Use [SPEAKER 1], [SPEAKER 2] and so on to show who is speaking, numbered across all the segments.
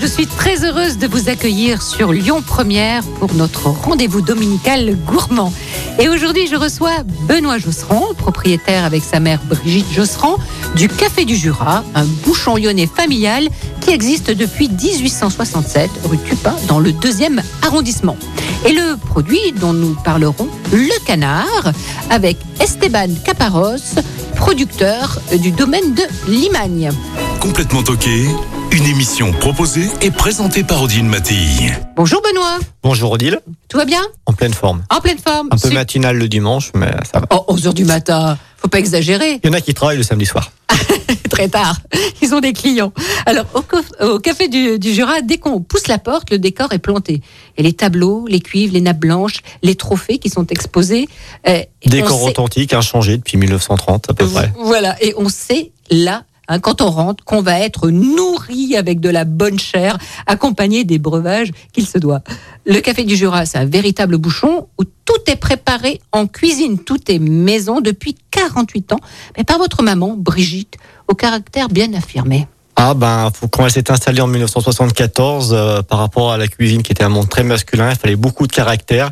[SPEAKER 1] je suis très heureuse de vous accueillir sur Lyon Première pour notre rendez-vous dominical gourmand. Et aujourd'hui, je reçois Benoît Josserand, propriétaire avec sa mère Brigitte Josserand du Café du Jura, un bouchon lyonnais familial qui existe depuis 1867 rue Tupin dans le deuxième arrondissement. Et le produit dont nous parlerons, le canard, avec Esteban Caparros, producteur du domaine de Limagne.
[SPEAKER 2] Complètement toqué, une émission proposée et présentée par Odile Mattei.
[SPEAKER 1] Bonjour Benoît,
[SPEAKER 3] Bonjour Odile,
[SPEAKER 1] tout va bien?
[SPEAKER 3] En pleine forme.
[SPEAKER 1] En pleine forme
[SPEAKER 3] Un peu matinal le dimanche, mais ça va.
[SPEAKER 1] Oh, 11 heures du matin, faut pas exagérer,
[SPEAKER 3] Il y en a qui travaillent le samedi soir.
[SPEAKER 1] très tard. Ils ont des clients. Alors, au, café du, du Jura, dès qu'on pousse la porte, le décor est planté. Et les tableaux, les cuivres, les nappes blanches, les trophées qui sont exposés. euh,
[SPEAKER 3] Décor authentique, inchangé depuis 1930 à peu près.
[SPEAKER 1] Voilà, et on sait là. Hein, quand on rentre, qu'on va être nourri avec de la bonne chair, accompagné des breuvages qu'il se doit. Le café du Jura, c'est un véritable bouchon où tout est préparé en cuisine, tout est maison depuis 48 ans, mais par votre maman, Brigitte, au caractère bien affirmé.
[SPEAKER 3] Ah ben, quand elle s'est installée en 1974, euh, par rapport à la cuisine qui était un monde très masculin, il fallait beaucoup de caractère.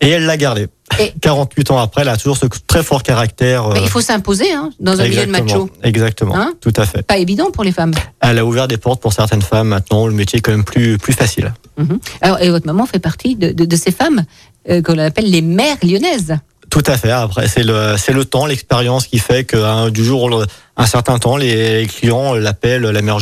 [SPEAKER 3] Et elle l'a gardé.
[SPEAKER 1] Et-
[SPEAKER 3] 48 ans après, elle a toujours ce très fort caractère.
[SPEAKER 1] Mais
[SPEAKER 3] euh,
[SPEAKER 1] il faut s'imposer hein, dans un milieu de macho.
[SPEAKER 3] Exactement,
[SPEAKER 1] Hein
[SPEAKER 3] tout à fait.
[SPEAKER 1] Pas évident pour les femmes.
[SPEAKER 3] Elle a ouvert des portes pour certaines femmes. Maintenant, le métier est quand même plus, plus facile.
[SPEAKER 1] Mhm. Alors, et votre maman fait partie de, de- de ces femmes euh, qu'on appelle les mères lyonnaises.
[SPEAKER 3] Tout à fait. Après, c'est le, c'est le temps, l'expérience qui fait que hein, du jour au lendemain, un certain temps, les clients l'appellent la mère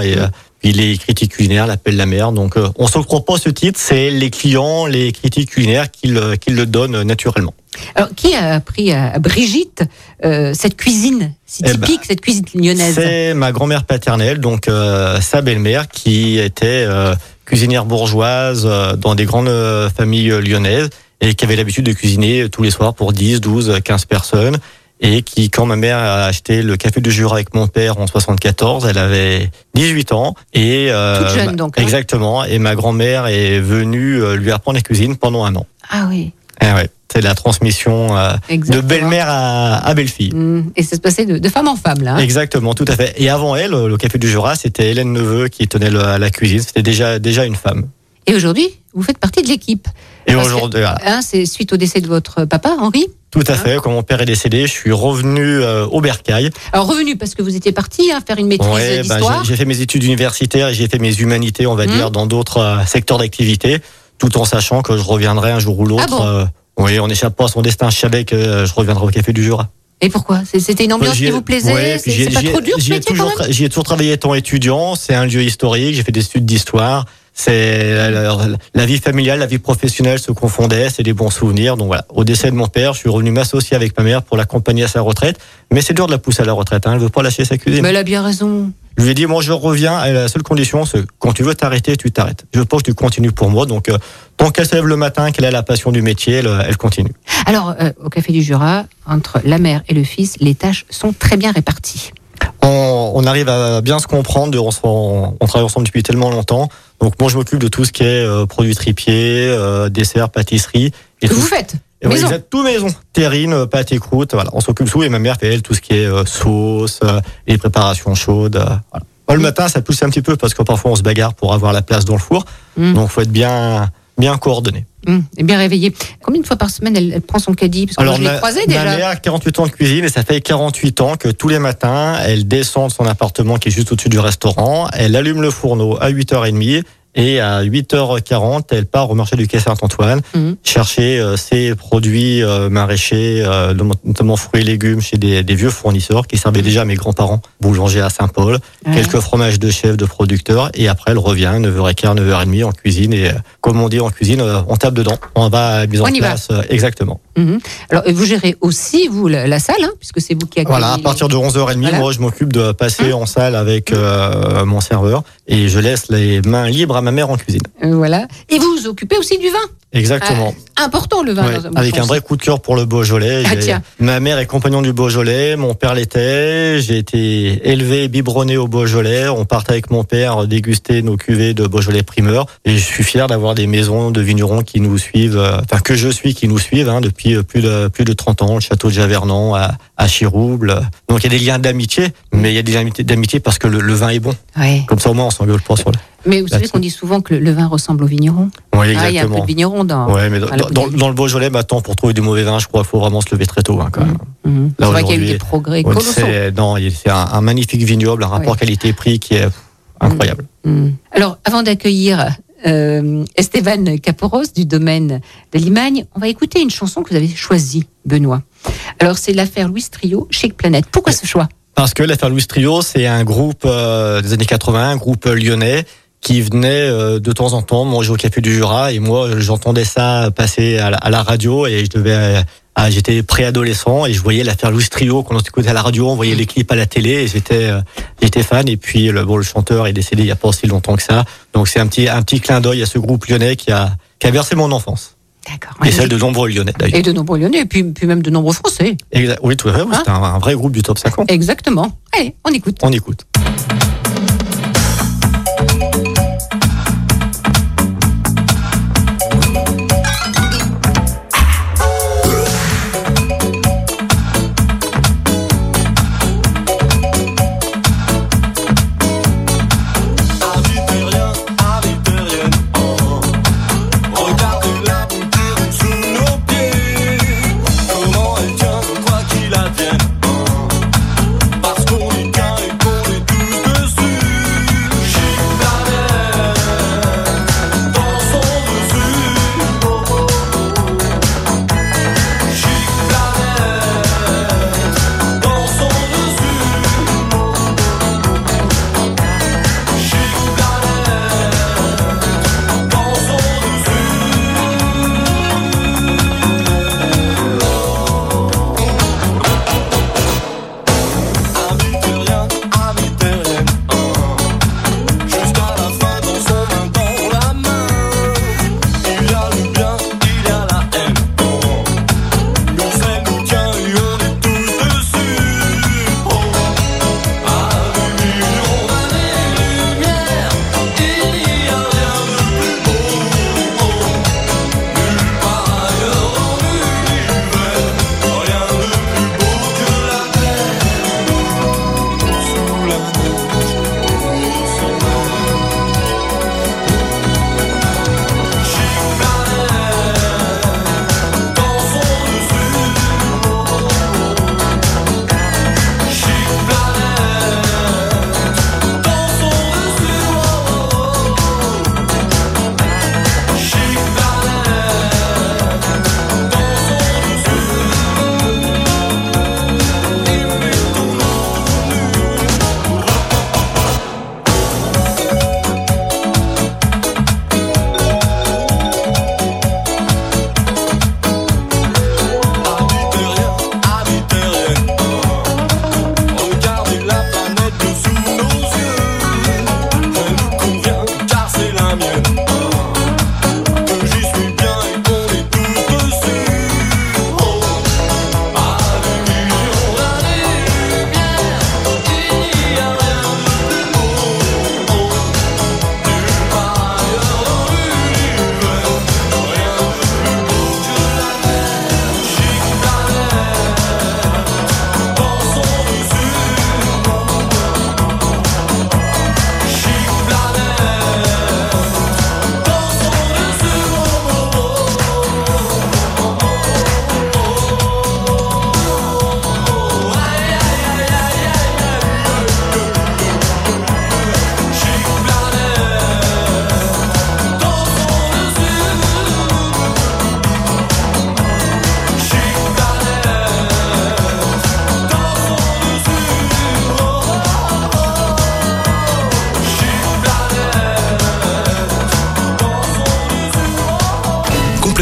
[SPEAKER 3] et euh, puis les critiques culinaires l'appellent la mère. Donc, euh, on s'octroie pas ce titre, c'est les clients, les critiques culinaires qui le, qui le donnent naturellement.
[SPEAKER 1] Alors, qui a appris à, Brigitte euh, cette cuisine si
[SPEAKER 3] Eh ben,
[SPEAKER 1] typique, cette cuisine lyonnaise?
[SPEAKER 3] C'est ma grand-mère paternelle, donc euh, sa belle-mère, qui était euh, cuisinière bourgeoise euh, dans des grandes euh, familles euh, lyonnaises et qui avait l'habitude de cuisiner tous les soirs pour 10, 12, 15 personnes. Et qui, quand ma mère a acheté le café du Jura avec mon père en 74, elle avait 18 ans. Et, euh,
[SPEAKER 1] Toute jeune, donc, hein.
[SPEAKER 3] Exactement. Et ma grand-mère est venue euh, lui apprendre la cuisine pendant un an.
[SPEAKER 1] Ah oui,
[SPEAKER 3] Eh ouais, c'est la transmission euh, de belle-mère à, à belle-fille.
[SPEAKER 1] Mm, Et ça se passait de, de femme en femme, là. hein.
[SPEAKER 3] Exactement, tout à fait. Et avant elle, le Café du Jura, c'était Hélène Neveu qui tenait le- la cuisine. C'était déjà déjà une femme.
[SPEAKER 1] Et aujourd'hui, vous faites partie de l'équipe.
[SPEAKER 3] Et aujourd'hui.
[SPEAKER 1] Hein, c'est suite au décès de votre papa, Henri.
[SPEAKER 3] tout à fait. Quand mon père est décédé, je suis revenu euh, au Bercail.
[SPEAKER 1] Alors, revenu parce que vous étiez parti hein, faire une maîtrise
[SPEAKER 3] Ouais, ben,
[SPEAKER 1] d'histoire.
[SPEAKER 3] j'ai j'ai fait mes études universitaires et j'ai fait mes humanités, on va
[SPEAKER 1] Mhm.
[SPEAKER 3] dire, dans d'autres euh, secteurs d'activité, tout en sachant que je reviendrai un jour ou l'autre.
[SPEAKER 1] Ah bon
[SPEAKER 3] euh, oui, on n'échappe pas à son destin. Je savais que euh, je reviendrai au Café du Jura.
[SPEAKER 1] Et pourquoi? C'était une ambiance
[SPEAKER 3] ai-
[SPEAKER 1] qui vous plaisait?
[SPEAKER 3] ouais,
[SPEAKER 1] C'est pas trop dur ce
[SPEAKER 3] j'y ai
[SPEAKER 1] métier
[SPEAKER 3] J'y ai toujours travaillé étant étudiant. C'est un lieu historique. J'ai fait des études d'histoire. C'est la, vie familiale, la vie professionnelle se confondaient. C'est des bons souvenirs. Donc voilà. Au décès de mon père, je suis revenu m'associer avec ma mère pour l'accompagner à sa retraite. Mais c'est dur de la pousser à la retraite. Hein. Elle veut pas lâcher sa cuisine.
[SPEAKER 1] Mais elle a bien raison.
[SPEAKER 3] Je lui ai dit, moi, je reviens. Et la seule condition, c'est quand tu veux t'arrêter, tu t'arrêtes. Je veux pas que tu continues pour moi. Donc, euh, tant qu'elle se lève le matin, qu'elle a la passion du métier, elle, elle continue.
[SPEAKER 1] Alors, euh, au Café du Jura, entre la mère et le fils, les tâches sont très bien réparties.
[SPEAKER 3] on, on arrive à bien se comprendre. On, se- on, on travaille ensemble depuis tellement longtemps. Donc moi, je m'occupe de tout ce qui est euh, produits tripiers, euh, desserts, pâtisseries. Et
[SPEAKER 1] Que
[SPEAKER 3] tout,
[SPEAKER 1] vous faites
[SPEAKER 3] et ouais,
[SPEAKER 1] maison.
[SPEAKER 3] exact, tout maison. Terrine, euh, pâte et croûte. Voilà, on s'occupe tout. Et ma mère fait elle tout ce qui est euh, sauce, euh, les préparations chaudes. euh, voilà. Moi, le matin, ça pousse un petit peu parce que parfois on se bagarre pour avoir la place dans le four.
[SPEAKER 1] Mm.
[SPEAKER 3] Donc faut être bien bien coordonné.
[SPEAKER 1] Hum, et bien réveillée. Combien de fois par semaine elle, elle prend son caddie? Parce que moi, je l'ai
[SPEAKER 3] ma,
[SPEAKER 1] croisée
[SPEAKER 3] ma
[SPEAKER 1] déjà.
[SPEAKER 3] mère a 48 ans de cuisine et ça fait 48 ans que tous les matins, elle descend de son appartement qui est juste au-dessus du restaurant, elle allume le fourneau à 8h30 et à 8h40, elle part au marché du Quai Saint-Antoine
[SPEAKER 1] Mhm.
[SPEAKER 3] chercher euh, ses produits euh, maraîchers, euh, notamment fruits et légumes chez des, des vieux fournisseurs qui servaient déjà à mes grands-parents, boulanger à Saint-Paul,
[SPEAKER 1] Ouais.
[SPEAKER 3] quelques fromages de chef, de producteurs et après elle revient 9h15, 9h30 en cuisine et comme on dit en cuisine, on tape dedans, on va à mise en
[SPEAKER 1] On y va.
[SPEAKER 3] place euh, exactement.
[SPEAKER 1] Mhm. Alors, vous gérez aussi, vous, la, la salle, hein, puisque c'est vous qui accueillez.
[SPEAKER 3] Voilà, à partir de 11h30,
[SPEAKER 1] Voilà.
[SPEAKER 3] moi je m'occupe de passer en salle avec euh, mon serveur et je laisse les mains libres à ma mère en cuisine.
[SPEAKER 1] Euh, voilà. Et vous vous occupez aussi du vin?
[SPEAKER 4] Exactement.
[SPEAKER 1] Ah, important le vin.
[SPEAKER 4] Ouais,
[SPEAKER 1] dans
[SPEAKER 4] avec un vrai coup de cœur pour le Beaujolais.
[SPEAKER 1] Ah, tiens.
[SPEAKER 4] Ma mère est compagnon du Beaujolais, mon père l'était. J'ai été élevé, biberonné au Beaujolais. On partait avec mon père déguster nos cuvées de Beaujolais primeur. Et je suis fier d'avoir des maisons de vignerons qui nous suivent, euh, enfin que je suis, qui nous suivent hein, depuis euh, plus de plus de 30 ans. Le château de Javernon à, à Chirouble. Donc il y a des liens d'amitié, mais il y a des liens d'amitié parce que le, le vin est bon.
[SPEAKER 1] Ouais.
[SPEAKER 4] Comme ça au moins on s'engueule pas sur le.
[SPEAKER 1] Mais vous savez qu'on dit souvent que le, le vin ressemble au vigneron.
[SPEAKER 4] Oui,
[SPEAKER 1] Ah, il y a un peu
[SPEAKER 4] exactement.
[SPEAKER 1] de vigneron dans.
[SPEAKER 4] Ouais, mais dans, le Beaujolais, maintenant, pour trouver du mauvais vin, je crois qu'il faut vraiment se lever très tôt, hein, quand même.
[SPEAKER 1] Mhm. C'est
[SPEAKER 4] Là,
[SPEAKER 1] vrai qu'il y a eu des progrès
[SPEAKER 4] Ouais,
[SPEAKER 1] colossaux.
[SPEAKER 4] non, c'est un, un magnifique vignoble, un rapport
[SPEAKER 1] Ouais.
[SPEAKER 4] qualité-prix qui est incroyable.
[SPEAKER 1] Mm. Alors, avant d'accueillir euh, Esteban Caporos du domaine de Limagne, on va écouter une chanson que vous avez choisie, Benoît. Alors, c'est l'affaire Louis Trio, Chic Planète. Pourquoi ce choix?
[SPEAKER 4] Parce que l'affaire Louis Trio, c'est un groupe euh, des années 80, un groupe lyonnais qui venait euh, de temps en temps manger au Café du Jura et moi j'entendais ça passer à la, à la radio et je devais euh, ah, j'étais préadolescent et je voyais l'affaire Louis Trio qu'on écoutait à la radio, on voyait les clips à la télé et j'étais euh, j'étais fan et puis le bon le chanteur est décédé il y a pas aussi longtemps que ça. Donc c'est un petit un petit clin d'œil à ce groupe lyonnais qui a qui a versé mon enfance
[SPEAKER 1] D'accord.
[SPEAKER 4] et celle de nombreux lyonnais d'ailleurs.
[SPEAKER 1] Et de nombreux Lyonnais, et puis, puis même de nombreux Français.
[SPEAKER 4] Exa- Oui, tout à fait.
[SPEAKER 1] Hein
[SPEAKER 4] C'est un, un vrai groupe du top 50.
[SPEAKER 1] Exactement. Allez, on écoute.
[SPEAKER 4] On écoute.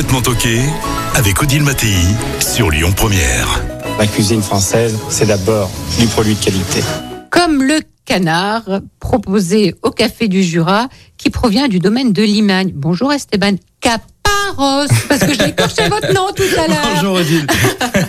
[SPEAKER 2] Complètement toqué avec Odile Mattei sur Lyon Première.
[SPEAKER 5] La cuisine française, c'est d'abord du produit de qualité.
[SPEAKER 1] Comme le canard proposé au Café du Jura, qui provient du domaine de Limagne. Bonjour Esteban Caporos. Garros, parce que j'ai écorché votre nom tout à l'heure.
[SPEAKER 6] Bonjour Odile.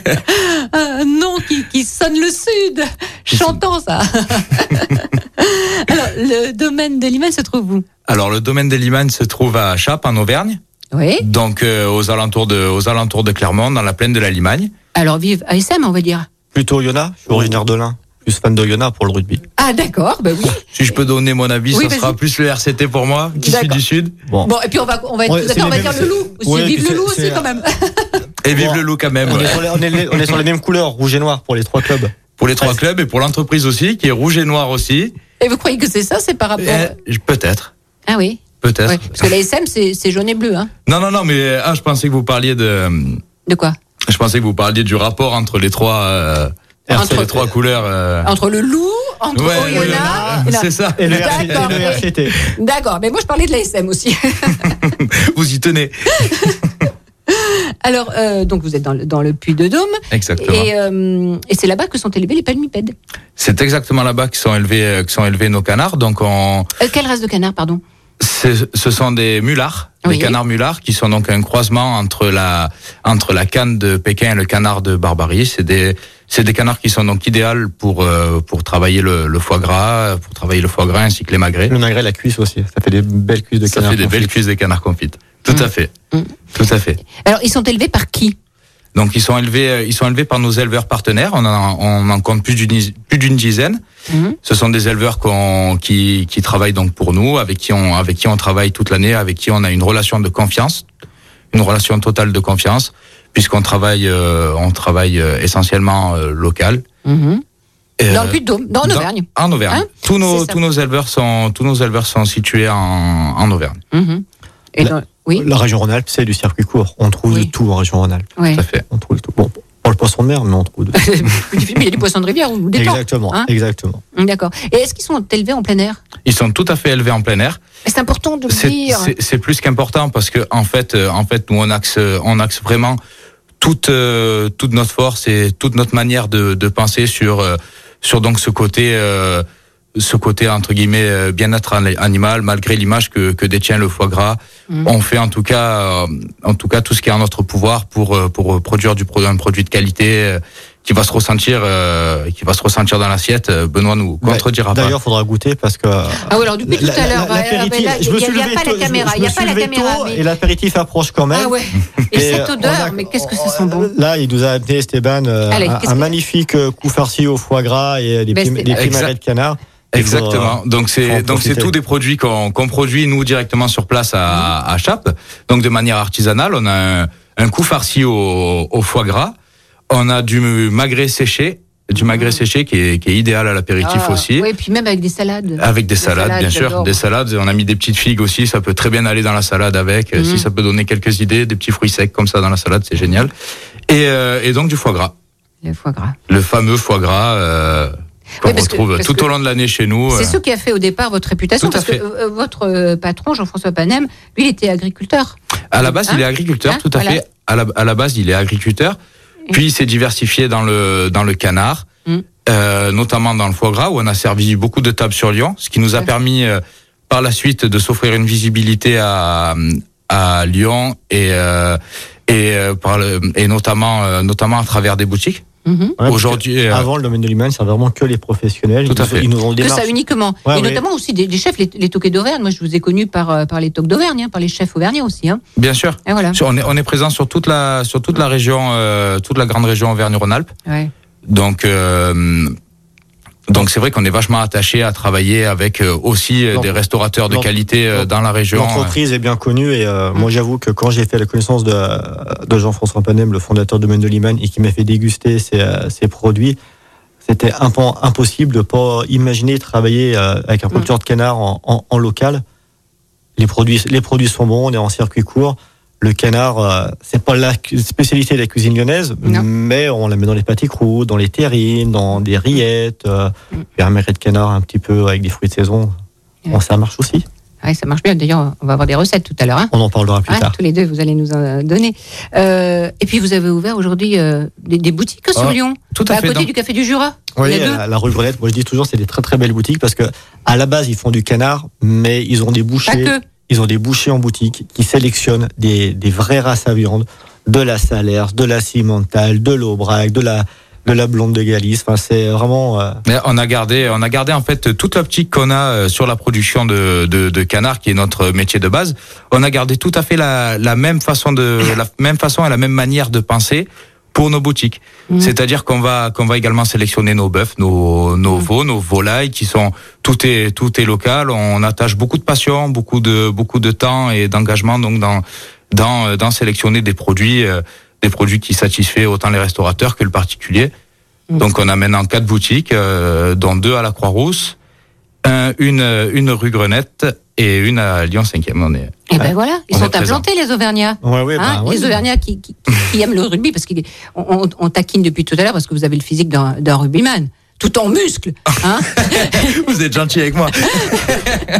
[SPEAKER 1] Un nom qui, qui sonne le sud. Chantant ça. Alors, le domaine de Liman se trouve où?
[SPEAKER 6] Alors le domaine des Limanes se trouve à Chappe en Auvergne,
[SPEAKER 1] Oui.
[SPEAKER 6] donc euh, aux alentours de aux alentours de Clermont, dans la plaine de la Limagne.
[SPEAKER 1] Alors, vive ASM, on va dire.
[SPEAKER 3] Plutôt Yona, je suis originaire de l'Ain. Plus fan de Yona pour le rugby.
[SPEAKER 1] Ah, d'accord, ben oui.
[SPEAKER 6] Si je peux donner mon avis,
[SPEAKER 1] Oui,
[SPEAKER 6] ce sera plus le RCT pour moi, qui suis du sud.
[SPEAKER 3] Bon.
[SPEAKER 1] Bon, et puis on va, on va, être
[SPEAKER 3] Ouais,
[SPEAKER 1] on va dire le loup aussi.
[SPEAKER 3] Ouais,
[SPEAKER 1] vive le loup aussi, quand même.
[SPEAKER 6] Et vive
[SPEAKER 3] Bon.
[SPEAKER 6] le loup quand même.
[SPEAKER 3] On est,
[SPEAKER 6] ouais.
[SPEAKER 3] sur les, on, est les- on est sur les mêmes couleurs, rouge et noir pour les trois clubs.
[SPEAKER 6] Pour les trois clubs et pour l'entreprise aussi, qui est rouge et noir aussi.
[SPEAKER 1] Et vous croyez que c'est ça C'est par rapport.
[SPEAKER 6] Eh, Peut-être.
[SPEAKER 1] Ah oui.
[SPEAKER 6] Peut-être.
[SPEAKER 1] Ouais, parce que l'ASM, c'est c'est jaune et bleu. Hein.
[SPEAKER 6] Non, non, non, mais ah, je pensais que vous parliez de.
[SPEAKER 1] De quoi?
[SPEAKER 6] Je pensais que vous parliez du rapport entre les trois, euh,
[SPEAKER 1] Entre-
[SPEAKER 6] entre les trois couleurs. euh.
[SPEAKER 1] Entre le loup, entre
[SPEAKER 6] Ouais,
[SPEAKER 1] Oyonnax, la-
[SPEAKER 6] c'est ça.
[SPEAKER 3] Et le, RCT.
[SPEAKER 1] D'accord, mais moi je parlais de l'ASM aussi.
[SPEAKER 6] Vous y tenez.
[SPEAKER 1] Alors, euh, donc vous êtes dans le, dans le Puy de Dôme,
[SPEAKER 6] Exactement.
[SPEAKER 1] et, euh, et c'est là-bas que sont élevés les palmipèdes.
[SPEAKER 6] C'est exactement là-bas que sont élevés, euh, que sont élevés nos canards. Donc, on,
[SPEAKER 1] Euh, quelle race de canard, pardon?
[SPEAKER 6] Ce sont des mulards,
[SPEAKER 1] Oui.
[SPEAKER 6] des canards mulards, qui sont donc un croisement entre la, entre la canne de Pékin et le canard de Barbarie. C'est des, c'est des canards qui sont donc idéales pour, euh, pour travailler le, le foie gras, pour travailler le foie gras ainsi que les magrets.
[SPEAKER 3] Le magret, la cuisse aussi. Ça fait des belles cuisses de
[SPEAKER 6] Ça
[SPEAKER 3] canard.
[SPEAKER 6] fait des
[SPEAKER 3] confit.
[SPEAKER 6] belles cuisses des canards confites. Tout à fait.
[SPEAKER 1] Mm.
[SPEAKER 6] Tout à fait.
[SPEAKER 1] Alors, ils sont élevés par qui?
[SPEAKER 6] Donc ils sont élevés, euh, ils sont élevés par nos éleveurs partenaires. On en, on en compte plus d'une plus d'une dizaine.
[SPEAKER 1] Mhm.
[SPEAKER 6] Ce sont des éleveurs qu'on- qui, qui travaillent donc pour nous, avec qui on avec qui on travaille toute l'année, avec qui on a une relation de confiance, une relation totale de confiance, puisqu'on travaille euh, on travaille euh, essentiellement euh, local.
[SPEAKER 1] Mhm.
[SPEAKER 6] Euh,
[SPEAKER 1] Dans le Puy de Dôme, dans en Auvergne.
[SPEAKER 6] En Auvergne.
[SPEAKER 1] Hein
[SPEAKER 6] tous nos tous nos éleveurs sont tous nos éleveurs sont situés en, en Auvergne.
[SPEAKER 1] Mhm. Et dans- Oui,
[SPEAKER 3] La région Rhône-Alpes, c'est du circuit court. On trouve
[SPEAKER 1] Oui.
[SPEAKER 3] de tout en région Rhône-Alpes.
[SPEAKER 1] ouais.
[SPEAKER 6] Tout à fait.
[SPEAKER 3] On trouve de tout. Bon, pas le poisson de mer, mais on trouve de tout.
[SPEAKER 1] il y a du poisson de rivière ou des temps.
[SPEAKER 3] Exactement,
[SPEAKER 1] hein
[SPEAKER 3] exactement.
[SPEAKER 1] D'accord. Et est-ce qu'ils sont élevés en plein air?
[SPEAKER 6] Ils sont tout à fait élevés en plein air.
[SPEAKER 1] C'est important de le
[SPEAKER 6] C'est-
[SPEAKER 1] dire.
[SPEAKER 6] C'est plus qu'important parce que en fait, euh, en fait, nous on axe, on axe vraiment toute euh, toute notre force et toute notre manière de, de penser sur euh, sur donc ce côté euh, ce côté entre guillemets euh, bien-être ani- animal malgré l'image que, que détient le foie gras.
[SPEAKER 1] Mhm.
[SPEAKER 6] On fait en tout cas euh, en tout cas tout ce qui est en notre pouvoir pour euh, pour produire du produit un produit de qualité euh, qui va se ressentir euh, qui va se ressentir dans l'assiette. Benoît nous contredira pas.
[SPEAKER 3] D'ailleurs, il faudra goûter parce que.
[SPEAKER 1] Ah oui, alors depuis tout à l'heure,
[SPEAKER 3] je
[SPEAKER 1] il
[SPEAKER 3] me suis levé
[SPEAKER 1] pas la caméra, il y a pas la caméra,
[SPEAKER 3] Et l'apéritif approche quand même.
[SPEAKER 1] Ah ouais. Et, cette odeur, mais qu'est-ce que ça sent bon
[SPEAKER 3] Là, il nous a amené Esteban euh,
[SPEAKER 1] Allez,
[SPEAKER 3] un,
[SPEAKER 1] qu'est-ce
[SPEAKER 3] un
[SPEAKER 1] que-
[SPEAKER 3] magnifique coup farci au foie gras et des,
[SPEAKER 1] Ben,
[SPEAKER 3] des de canard.
[SPEAKER 6] Exactement.
[SPEAKER 3] euh,
[SPEAKER 6] donc c'est donc c'est tous des produits qu'on qu'on produit nous directement sur place à, à Chappe. Donc de manière artisanale, on a un, un coup farci au, au foie gras. On a du magret séché, du magret séché qui est, qui est idéal à l'apéritif
[SPEAKER 1] Ah,
[SPEAKER 6] aussi.
[SPEAKER 1] Oui, puis même avec des salades.
[SPEAKER 6] Avec des
[SPEAKER 1] Des
[SPEAKER 6] salades,
[SPEAKER 1] salades,
[SPEAKER 6] bien sûr, des salades. On a mis des petites figues aussi, ça peut très bien aller dans la salade avec.
[SPEAKER 1] Mhm.
[SPEAKER 6] Si ça peut donner quelques idées, des petits fruits secs comme ça dans la salade, c'est génial. Et, euh, et donc du foie gras,
[SPEAKER 1] Le foie gras.
[SPEAKER 6] le fameux foie gras euh, qu'on
[SPEAKER 1] Oui, parce que-
[SPEAKER 6] retrouve tout au long de l'année chez nous.
[SPEAKER 1] C'est
[SPEAKER 6] euh.
[SPEAKER 1] ce qui a fait au départ votre réputation, parce que
[SPEAKER 6] fait.
[SPEAKER 1] euh, votre euh, patron, Jean-François Panem, lui, il était agriculteur.
[SPEAKER 6] À la base,
[SPEAKER 1] Hein
[SPEAKER 6] il est agriculteur,
[SPEAKER 1] Hein
[SPEAKER 6] tout à
[SPEAKER 1] Voilà.
[SPEAKER 6] fait. À la, à la base, il est agriculteur. Puis il s'est diversifié dans le dans le canard,
[SPEAKER 1] Mm.
[SPEAKER 6] euh, notamment dans le foie gras, où on a servi beaucoup de tables sur Lyon, ce qui nous a
[SPEAKER 1] Ouais.
[SPEAKER 6] permis euh, par la suite de s'offrir une visibilité à à Lyon et euh, et par le, et notamment notamment à travers des boutiques.
[SPEAKER 1] Mhm.
[SPEAKER 3] Ouais,
[SPEAKER 6] Aujourd'hui, euh,
[SPEAKER 3] Avant, le domaine de l'humain, c'est vraiment que les professionnels.
[SPEAKER 6] Tout
[SPEAKER 3] Ils
[SPEAKER 6] à
[SPEAKER 3] nous-
[SPEAKER 6] fait.
[SPEAKER 3] Ils nous ont
[SPEAKER 1] Que ça uniquement.
[SPEAKER 3] Ouais,
[SPEAKER 1] et
[SPEAKER 3] ouais.
[SPEAKER 1] notamment aussi des, des chefs, les, les toquets d'Auvergne. Moi, je vous ai connu par, euh, par les toques d'Auvergne, hein, par les chefs auvergnats aussi. Hein.
[SPEAKER 6] bien sûr,
[SPEAKER 1] Et voilà.
[SPEAKER 6] on est on est présent sur toute la sur toute la région euh, toute la grande région Auvergne-Rhône-Alpes.
[SPEAKER 1] Ouais.
[SPEAKER 6] Donc, euh, donc c'est vrai qu'on est vachement attaché à travailler avec euh, aussi euh,
[SPEAKER 3] Donc,
[SPEAKER 6] des restaurateurs de qualité euh, dans la région.
[SPEAKER 3] L'entreprise est bien connue et euh, moi j'avoue que quand j'ai fait la connaissance de, de Jean-François Panem, le fondateur de Domaine de Liman, et qui m'a fait déguster ses, ses produits, c'était impo- impossible de pas imaginer travailler avec un producteur de canard en, en- en local. Les produits, les produits sont bons, on est en circuit court. Le canard, euh, c'est pas la spécialité de la cuisine lyonnaise,
[SPEAKER 1] Non.
[SPEAKER 3] mais on la met dans les pâtés dans les terrines, dans des rillettes, euh,
[SPEAKER 1] Mm.
[SPEAKER 3] puis un de canard un petit peu avec des fruits de saison. Bon, ça marche aussi.
[SPEAKER 1] Ouais, ça marche bien. D'ailleurs, on va avoir des recettes tout à l'heure. Hein.
[SPEAKER 3] On en parlera plus
[SPEAKER 1] Hein,
[SPEAKER 3] tard.
[SPEAKER 1] tous les deux, vous allez nous en donner. Euh, et puis, vous avez ouvert aujourd'hui euh, des, des boutiques sur
[SPEAKER 6] Ah,
[SPEAKER 1] Lyon,
[SPEAKER 6] tout à
[SPEAKER 1] à
[SPEAKER 6] fait,
[SPEAKER 1] côté du Café du Jura.
[SPEAKER 3] Oui, la, rue Grenette, moi je dis toujours, c'est des très très belles boutiques parce que à la base ils font du canard, mais ils ont des
[SPEAKER 1] Pas
[SPEAKER 3] bouchées,
[SPEAKER 1] que.
[SPEAKER 3] Ils ont des bouchers en boutique qui sélectionnent des, des vraies races à viande, de la Salers, de la Cimental, de l'Aubrac, de la de la blonde de Galice. Enfin, c'est vraiment. euh,
[SPEAKER 6] on a gardé, on a gardé en fait toute l'optique qu'on a euh, sur la production de, de, de canard, qui est notre métier de base. On a gardé tout à fait la, la même façon de, la même façon et la même manière de penser pour nos boutiques. C'est-à-dire qu'on va, qu'on va également sélectionner nos bœufs, nos, nos veaux, nos volailles, qui sont tout est tout est local. On attache beaucoup de passion, beaucoup de beaucoup de temps et d'engagement donc dans dans dans sélectionner des produits, euh, des produits qui satisfait autant les restaurateurs que le particulier. Donc on a maintenant quatre boutiques, euh, dont deux à la Croix-Rousse, un- une une rue Grenette et une à Lyon 5e. On est
[SPEAKER 1] Et ben voilà, ils
[SPEAKER 6] On
[SPEAKER 1] sont implantés les Auvergnats.
[SPEAKER 3] Ouais, ouais,
[SPEAKER 1] Hein,
[SPEAKER 3] bah, ouais.
[SPEAKER 1] les Auvergnats qui, qui, qui aiment le rugby parce qu'on on, on taquine depuis tout à l'heure parce que vous avez le physique d'un d'un rugbyman, tout en muscles. Hein
[SPEAKER 6] Vous êtes gentil avec moi.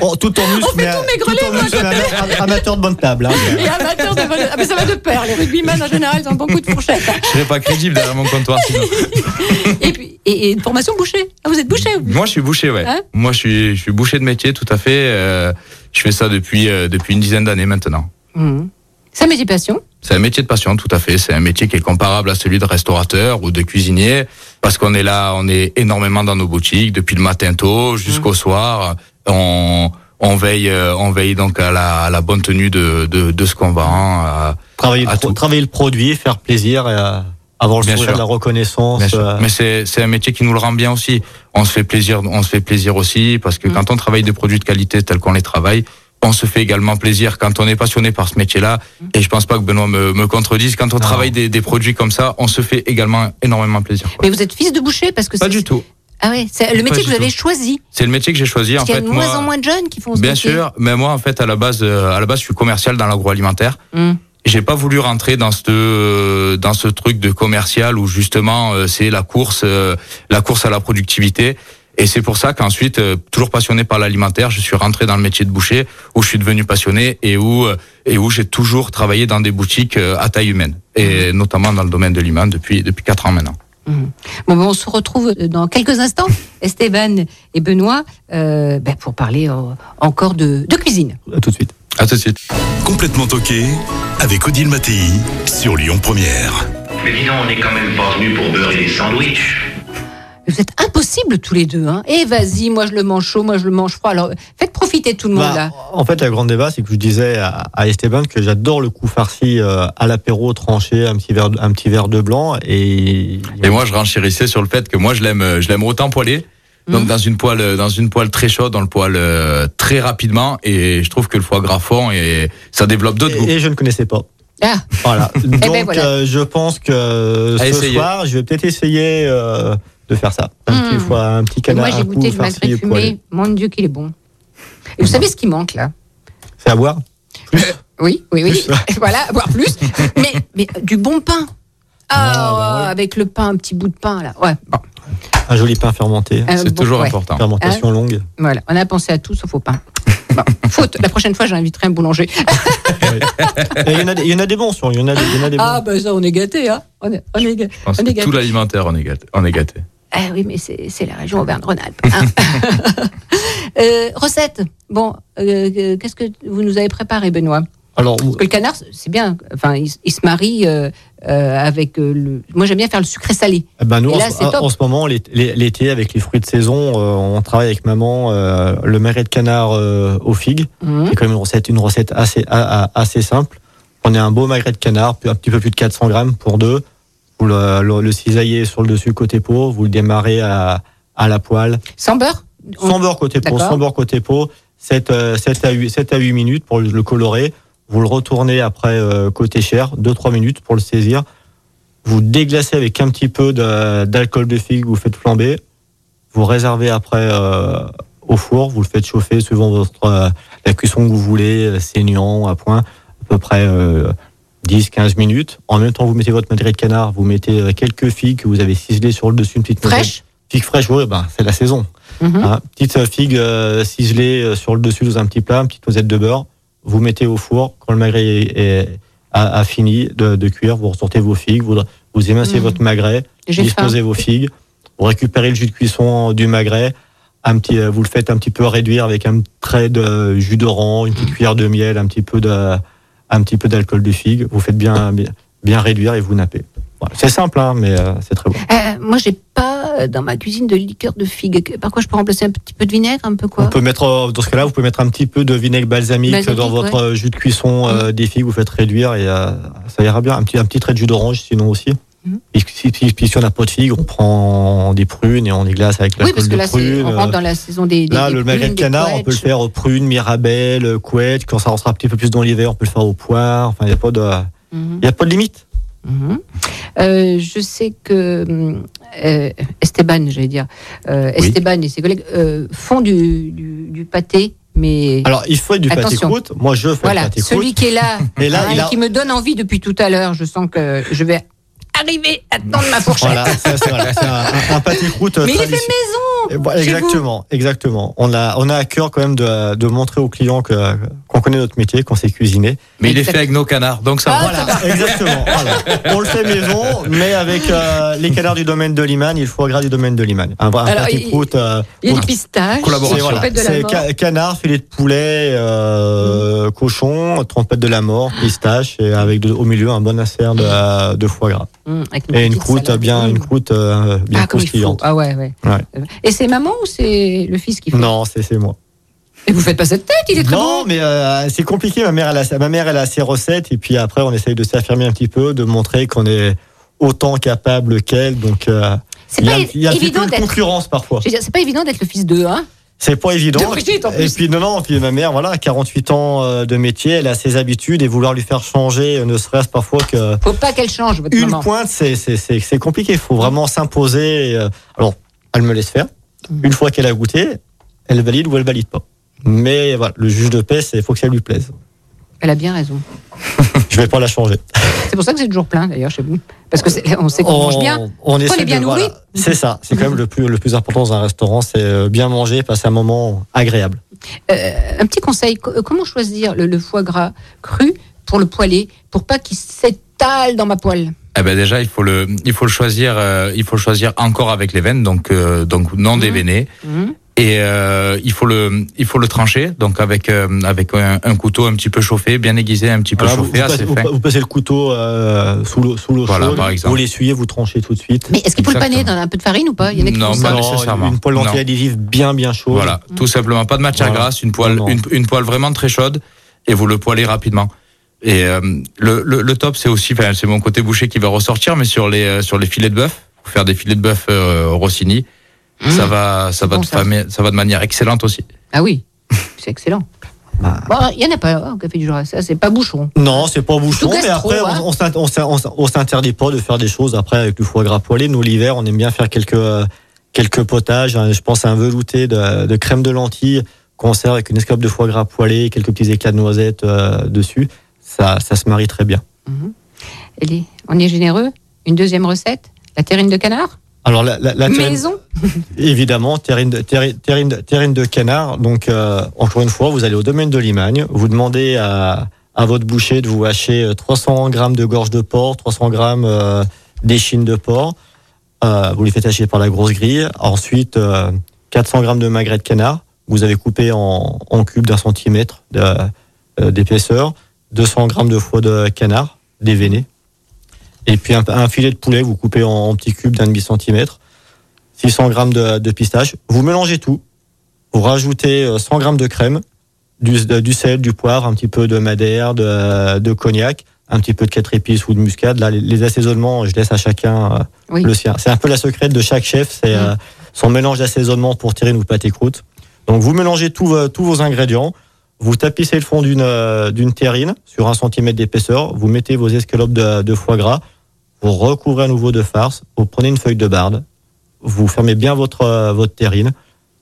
[SPEAKER 3] Oh, tout en muscle,
[SPEAKER 1] On fait tout maigreler,
[SPEAKER 3] tout en muscle, mais ama- amateur de bonne table. hein.
[SPEAKER 1] Et amateur de vol- ah, mais ça va de pair. Les rugbyman en général, ils ont beaucoup de fourchettes.
[SPEAKER 6] Je serais pas crédible derrière mon comptoir sinon.
[SPEAKER 1] Et puis, et, et une formation boucher. Ah, vous êtes boucher
[SPEAKER 6] Moi, je suis boucher, ouais.
[SPEAKER 1] Hein
[SPEAKER 6] Moi, je suis, je suis boucher de métier, tout à fait. Euh, je fais ça depuis, euh, depuis une dizaine d'années maintenant.
[SPEAKER 1] Mhm. C'est un métier passion.
[SPEAKER 6] C'est un métier de passion, tout à fait. C'est un métier qui est comparable à celui de restaurateur ou de cuisinier, parce qu'on est là, on est énormément dans nos boutiques depuis le matin tôt jusqu'au soir. On, on veille, euh, on veille donc à la, à la bonne tenue de, de, de ce qu'on vend. à-
[SPEAKER 3] Travailler,
[SPEAKER 6] à
[SPEAKER 3] le pro-
[SPEAKER 6] tout.
[SPEAKER 3] travailler le produit, faire plaisir, et, euh, avoir le
[SPEAKER 6] Bien
[SPEAKER 3] sourire
[SPEAKER 6] sûr.
[SPEAKER 3] la reconnaissance. Euh,
[SPEAKER 6] Mais c'est un métier qui nous le rend bien aussi. On se fait plaisir, on se fait plaisir aussi parce que quand on travaille des produits de qualité tels qu'on les travaille, on se fait également plaisir quand on est passionné par ce métier-là. Et je pense pas que Benoît me, me contredise. Quand on travaille des, des produits comme ça, on se fait également énormément plaisir. quoi.
[SPEAKER 1] Mais vous êtes fils de boucher parce que
[SPEAKER 6] Pas du tout.
[SPEAKER 1] Ah ouais, c'est le métier que vous avez choisi.
[SPEAKER 6] C'est le métier que j'ai choisi.
[SPEAKER 1] Parce
[SPEAKER 6] En
[SPEAKER 1] qu'il y a
[SPEAKER 6] fait,
[SPEAKER 1] de moins
[SPEAKER 6] moi,
[SPEAKER 1] en moins de jeunes qui font ce
[SPEAKER 6] bien
[SPEAKER 1] métier.
[SPEAKER 6] sûr. Mais moi, en fait, à la base, euh, à la base, je suis commercial dans l'agroalimentaire.
[SPEAKER 1] Mhm.
[SPEAKER 6] J'ai pas voulu rentrer dans ce euh, dans ce truc de commercial où justement euh, c'est la course euh, la course à la productivité et c'est pour ça qu'ensuite euh, toujours passionné par l'alimentaire, je suis rentré dans le métier de boucher où je suis devenu passionné et où euh, et où j'ai toujours travaillé dans des boutiques euh, à taille humaine et notamment dans le domaine de l'humain depuis depuis quatre ans maintenant.
[SPEAKER 1] Bon, ben, on se retrouve dans quelques instants, Esteban et Benoît, euh, ben, pour parler euh, encore de, de cuisine.
[SPEAKER 3] à tout de suite.
[SPEAKER 6] À tout de suite.
[SPEAKER 2] Complètement toqué avec Odile Mattei sur Lyon Première.
[SPEAKER 7] Mais dis donc, on n'est quand même pas venu pour beurrer des sandwichs.
[SPEAKER 1] Vous êtes impossibles tous les deux. Hein. Et vas-y, moi je le mange chaud, moi je le mange froid. Alors faites profiter tout le monde
[SPEAKER 3] Bah,
[SPEAKER 1] là.
[SPEAKER 3] en fait, le grand débat, c'est que je disais à, à Esteban que j'adore le coup farci euh, à l'apéro tranché, un petit verre, de- un petit verre de blanc et.
[SPEAKER 6] Et moi, je renchérissais sur le fait que moi, je l'aime, je l'aime autant poêlé. Donc dans une poêle, dans une poêle très chaude, on le poêle euh, très rapidement, et je trouve que le foie gras fond et ça développe d'autres goûts.
[SPEAKER 3] et, je ne connaissais pas.
[SPEAKER 1] Ah,
[SPEAKER 3] Voilà. Donc,
[SPEAKER 1] ben voilà.
[SPEAKER 3] euh, je pense que ce
[SPEAKER 6] essayer.
[SPEAKER 3] soir, je vais peut-être essayer euh, faire ça. Un
[SPEAKER 1] Mm.
[SPEAKER 3] petit fois, un petit
[SPEAKER 1] et
[SPEAKER 3] canard,
[SPEAKER 1] moi j'ai goûté le magret
[SPEAKER 3] et
[SPEAKER 1] fumé. Mon Dieu qu'il est bon. Et vous savez ce qui manque là?
[SPEAKER 3] C'est à boire
[SPEAKER 1] Oui, oui, oui.
[SPEAKER 3] Plus.
[SPEAKER 1] voilà, voire plus. mais, mais euh, du bon pain. Ah,
[SPEAKER 3] bah ouais.
[SPEAKER 1] avec le pain, un petit bout de pain là. Ouais. Bon,
[SPEAKER 3] Un joli pain fermenté.
[SPEAKER 1] un
[SPEAKER 6] C'est
[SPEAKER 1] bon-
[SPEAKER 6] toujours
[SPEAKER 1] ouais.
[SPEAKER 6] important.
[SPEAKER 3] Fermentation longue.
[SPEAKER 1] Voilà, on a pensé à tout sauf au pain. Bon, faute. La prochaine fois, j'inviterai un boulanger.
[SPEAKER 3] Et Il y, en a des- il y en a des bons sur. Il y en a des, il y en a des
[SPEAKER 1] Ah,
[SPEAKER 3] bons.
[SPEAKER 1] bah ça, on est gâtés, hein. On est, on est, on est
[SPEAKER 6] que
[SPEAKER 1] gâtés.
[SPEAKER 6] tout l'alimentaire, on est gâté. On est gâté.
[SPEAKER 1] Ah oui, mais c'est la région Auvergne-Rhône-Alpes. hein. Euh, recette. Bon, euh, qu'est-ce que vous nous avez préparé, Benoît?
[SPEAKER 3] Alors,
[SPEAKER 1] Parce que le canard, c'est bien. Enfin, il, il se marie euh, euh, avec euh, le. Moi, j'aime bien faire le sucré salé.
[SPEAKER 3] eh ben nous, en,
[SPEAKER 1] là, top.
[SPEAKER 3] en ce moment, l'é- l'é- l'été, avec les fruits de saison, euh, on travaille avec maman euh, le magret de canard euh, aux figues.
[SPEAKER 1] Mhm.
[SPEAKER 3] C'est quand même une recette, une recette assez, a- a- assez simple. On a un beau magret de canard, un petit peu plus de 400 grammes pour deux. Vous le, le, le cisaillez sur le dessus côté peau, vous le démarrez à, à la poêle.
[SPEAKER 1] Sans beurre?
[SPEAKER 3] Sans beurre côté peau, sans beurre côté peau, 7, euh, 7, à 8, 7 à 8 minutes pour le, colorer. Vous le retournez après euh, côté chair, 2-3 minutes pour le saisir. Vous déglacez avec un petit peu d'alcool de figue, vous faites flamber. Vous réservez après euh, au four, vous le faites chauffer suivant votre, euh, la cuisson que vous voulez, euh, saignant, à point, à peu près euh, 10-15 minutes. En même temps, vous mettez votre madré de canard, vous mettez euh, quelques figues que vous avez ciselées sur le dessus, une petite.
[SPEAKER 1] Fraîche
[SPEAKER 3] Figue fraîche, oui, ben, c'est la saison.
[SPEAKER 1] Mhm.
[SPEAKER 3] Hein, petite euh, figue euh, ciselée sur le dessus dans un petit plat, une petite noisette de beurre. Vous mettez au four. Quand le magret est, est- a, a fini de, de cuire, vous ressortez vos figues, vous, vous émincez
[SPEAKER 1] Mhm.
[SPEAKER 3] votre magret,
[SPEAKER 1] faim.
[SPEAKER 3] disposez vos figues, vous récupérez le jus de cuisson du magret. un petit, vous le faites un petit peu réduire avec un trait de jus d'orange, une petite cuillère de miel, un petit peu de, un petit peu d'alcool de figue. Vous faites bien, bien, bien réduire et vous nappez. Voilà. C'est simple, hein, mais euh, c'est très bon.
[SPEAKER 1] Euh, moi, j'ai pas euh, dans ma cuisine de liqueur de figue. Par quoi je peux remplacer un petit peu de vinaigre, un peu quoi?
[SPEAKER 3] On peut mettre, euh, dans ce cas-là, vous pouvez mettre un petit peu de vinaigre balsamique,
[SPEAKER 1] Balsamique,
[SPEAKER 3] dans votre jus de cuisson euh, des figues. Vous faites réduire et ça ira bien. Un petit, un petit trait de jus d'orange, sinon aussi. Si, si, puis si on n'a pas de figues, on prend des prunes et on les glace avec
[SPEAKER 1] Oui,
[SPEAKER 3] l'alcool
[SPEAKER 1] parce que
[SPEAKER 3] de
[SPEAKER 1] là,
[SPEAKER 3] prune.
[SPEAKER 1] on
[SPEAKER 3] euh,
[SPEAKER 1] rentre dans la saison des. des
[SPEAKER 3] Là,
[SPEAKER 1] des
[SPEAKER 3] le magret de canard, on peut le faire aux prunes, mirabelle, euh, couette. Quand ça rentrera un petit peu plus dans l'hiver, on peut le faire aux poires. Enfin, il n'y a pas de,
[SPEAKER 1] Mhm.
[SPEAKER 3] y a pas de limite.
[SPEAKER 1] Mhm. Euh, je sais que euh, Esteban, j'allais dire, euh,
[SPEAKER 6] Oui.
[SPEAKER 1] Esteban et ses collègues euh, font du, du, du pâté, mais
[SPEAKER 3] Alors, il faut du pâté croûte. Moi, je fais
[SPEAKER 1] voilà,
[SPEAKER 3] pâté
[SPEAKER 1] celui
[SPEAKER 3] croûte.
[SPEAKER 1] qui est là,
[SPEAKER 3] Et là,
[SPEAKER 1] hein,
[SPEAKER 3] il a-
[SPEAKER 1] qui me donne envie depuis tout à l'heure, je sens que je vais arriver à tendre ma fourchette.
[SPEAKER 3] Voilà, c'est voilà, un, un- pâté croûte. euh,
[SPEAKER 1] Mais il est fait maison.
[SPEAKER 3] Voilà, exactement, exactement. On a, on a à cœur quand même de, de montrer aux clients que qu'on connaît notre métier, qu'on sait cuisiner.
[SPEAKER 6] Mais il est fait avec nos canards, donc ça
[SPEAKER 1] Ah,
[SPEAKER 6] va.
[SPEAKER 1] ça va.
[SPEAKER 3] Exactement. voilà. On le fait maison, mais avec euh, les canards du domaine de Liman, il faut gras du domaine de Liman. Un, vrai- pâté
[SPEAKER 1] il-
[SPEAKER 3] croûte. euh,
[SPEAKER 1] Il y a
[SPEAKER 3] au-
[SPEAKER 1] du pistache,
[SPEAKER 6] Collaboration.
[SPEAKER 3] c'est voilà,
[SPEAKER 1] trompette de la
[SPEAKER 3] c'est ca- canard, filet de poulet, euh, cochon, trompette de la mort, pistache, et avec de- au milieu un bon insert de, de foie gras.
[SPEAKER 1] Avec
[SPEAKER 3] Et une croûte
[SPEAKER 1] salade.
[SPEAKER 3] bien, une croûte euh, bien
[SPEAKER 1] ah,
[SPEAKER 3] croustillante.
[SPEAKER 1] Ah ouais, ouais.
[SPEAKER 3] Ouais.
[SPEAKER 1] Et c'est maman ou c'est le fils qui fait
[SPEAKER 3] Non, c'est c'est moi.
[SPEAKER 1] Et vous faites pas cette tête, il est très
[SPEAKER 3] non,
[SPEAKER 1] bon.
[SPEAKER 3] mais euh, c'est compliqué. Ma mère, elle a, ma mère, elle a ses recettes, et puis après, on essaye de s'affirmer un petit peu, de montrer qu'on est autant capable qu'elle. Donc, euh,
[SPEAKER 1] C'est
[SPEAKER 3] il y
[SPEAKER 1] pas
[SPEAKER 3] a, il y a un petit
[SPEAKER 1] évident
[SPEAKER 3] de
[SPEAKER 1] d'être.
[SPEAKER 3] concurrence parfois.
[SPEAKER 1] C'est pas évident d'être le fils d'eux, hein
[SPEAKER 3] C'est pas évident.
[SPEAKER 1] De Brigitte, en
[SPEAKER 3] Et puis non, non, puis ma mère, voilà, 48 ans euh, de métier, elle a ses habitudes et vouloir lui faire changer, euh, ne serait-ce parfois que
[SPEAKER 1] Faut pas qu'elle change, votre
[SPEAKER 3] une
[SPEAKER 1] maman.
[SPEAKER 3] pointe, c'est c'est c'est c'est compliqué. Il faut vraiment s'imposer. euh, Alors, elle me laisse faire.
[SPEAKER 1] Mhm.
[SPEAKER 3] Une fois qu'elle a goûté, elle valide ou elle valide pas. Mais voilà, le juge de paix, c'est faut que ça lui plaise.
[SPEAKER 1] Elle a bien raison.
[SPEAKER 3] Je vais pas la changer.
[SPEAKER 1] C'est pour ça que c'est toujours plein, d'ailleurs, chez vous. Parce que c'est- on sait qu'on mange bien.
[SPEAKER 3] On
[SPEAKER 1] est
[SPEAKER 3] essaie
[SPEAKER 1] bien
[SPEAKER 3] de-
[SPEAKER 1] nourri.
[SPEAKER 3] voilà. C'est ça. C'est quand même le plus le plus important dans un restaurant, c'est euh, bien manger, passer un moment agréable.
[SPEAKER 1] Euh, un petit conseil, co- comment choisir le, le foie gras cru pour le poêler, pour pas qu'il s'étale dans ma poêle?
[SPEAKER 6] Eh ben déjà, il faut le, il faut le choisir, euh, il faut le choisir encore avec les veines, donc euh, donc non déveiné.
[SPEAKER 1] Hum.
[SPEAKER 6] Et euh, il faut le, il faut le trancher, donc avec euh, avec un, un couteau un petit peu chauffé, bien aiguisé, un petit peu chauffé,
[SPEAKER 3] vous
[SPEAKER 6] assez
[SPEAKER 3] passez, vous,
[SPEAKER 6] fin.
[SPEAKER 3] vous passez le couteau euh, sous l'eau sous l'eau
[SPEAKER 6] Voilà,
[SPEAKER 3] chaude,
[SPEAKER 6] par exemple.
[SPEAKER 3] vous l'essuyez, vous tranchez tout de suite.
[SPEAKER 1] Mais est-ce qu'il faut le paner dans un peu de farine ou pas? Il y en a qui
[SPEAKER 6] Non,
[SPEAKER 1] font
[SPEAKER 6] pas
[SPEAKER 3] Non,
[SPEAKER 6] nécessairement.
[SPEAKER 3] Une poêle anti-adhésive bien bien chaude.
[SPEAKER 6] Voilà, tout simplement, pas de matière
[SPEAKER 3] Voilà.
[SPEAKER 6] grasse, une poêle,
[SPEAKER 3] Non, non.
[SPEAKER 6] une, une poêle vraiment très chaude, et vous le poêlez rapidement. Et euh, le, le, le top, c'est aussi, enfin, c'est mon côté boucher qui va ressortir, mais sur les euh, sur les filets de bœuf, pour faire des filets de bœuf euh, Ça va, ça va,
[SPEAKER 1] bon,
[SPEAKER 6] de
[SPEAKER 1] ça.
[SPEAKER 6] va de manière excellente aussi.
[SPEAKER 1] Ah oui, c'est excellent.
[SPEAKER 3] Bah.
[SPEAKER 1] Bon, il y en a pas au café du jour. Ça, c'est pas bouchon.
[SPEAKER 3] Non, c'est pas bouchon, mais
[SPEAKER 1] gastro,
[SPEAKER 3] après,
[SPEAKER 1] hein.
[SPEAKER 3] on, on s'int- on s'int- on s'int- on s'interdit pas de faire des choses après avec du foie gras poêlé. Nous, l'hiver, on aime bien faire quelques, euh, quelques potages. hein. Je pense à un velouté de, de crème de lentilles qu'on sert avec une escalope de foie gras poêlé, quelques petits éclats de noisettes euh, dessus. Ça, ça se marie très bien.
[SPEAKER 1] Elie, on est généreux. Une deuxième recette La terrine de canard?
[SPEAKER 3] Alors, la, la, la terrine-
[SPEAKER 1] Maison
[SPEAKER 3] Évidemment, terrine de, terri- terrine, de- terrine de canard. Donc, euh, encore une fois, vous allez au domaine de Limagne. Vous demandez à, à votre boucher de vous hacher euh, 300 grammes de gorge de porc, 300 grammes euh, d'échine de porc. Euh, vous les faites hacher par la grosse grille. Ensuite, euh, 400 grammes de magret de canard. Vous avez coupé en, en cubes d'un centimètre euh, d'épaisseur. 200 grammes de foie de canard déveiné. Et puis un, un filet de poulet, vous coupez en, en petits cubes d'un demi centimètre. 600 grammes de, de pistache. Vous mélangez tout. Vous rajoutez euh, 100 grammes de crème, du, de- du sel, du poivre, un petit peu de madère, de, de cognac, un petit peu de quatre épices ou de muscade. Là, les, les assaisonnements, je laisse à chacun euh,
[SPEAKER 1] Oui.
[SPEAKER 3] le sien. C'est un peu la secrète de chaque chef, c'est euh, son mélange d'assaisonnement pour tirer ou pâté croûte. Donc vous mélangez tous vos- tous vos ingrédients. Vous tapissez le fond d'une euh, d'une terrine sur un centimètre d'épaisseur. Vous mettez vos escalopes de, de foie gras. Vous recouvrez à nouveau de farce. Vous prenez une feuille de barde. Vous fermez bien votre euh, votre terrine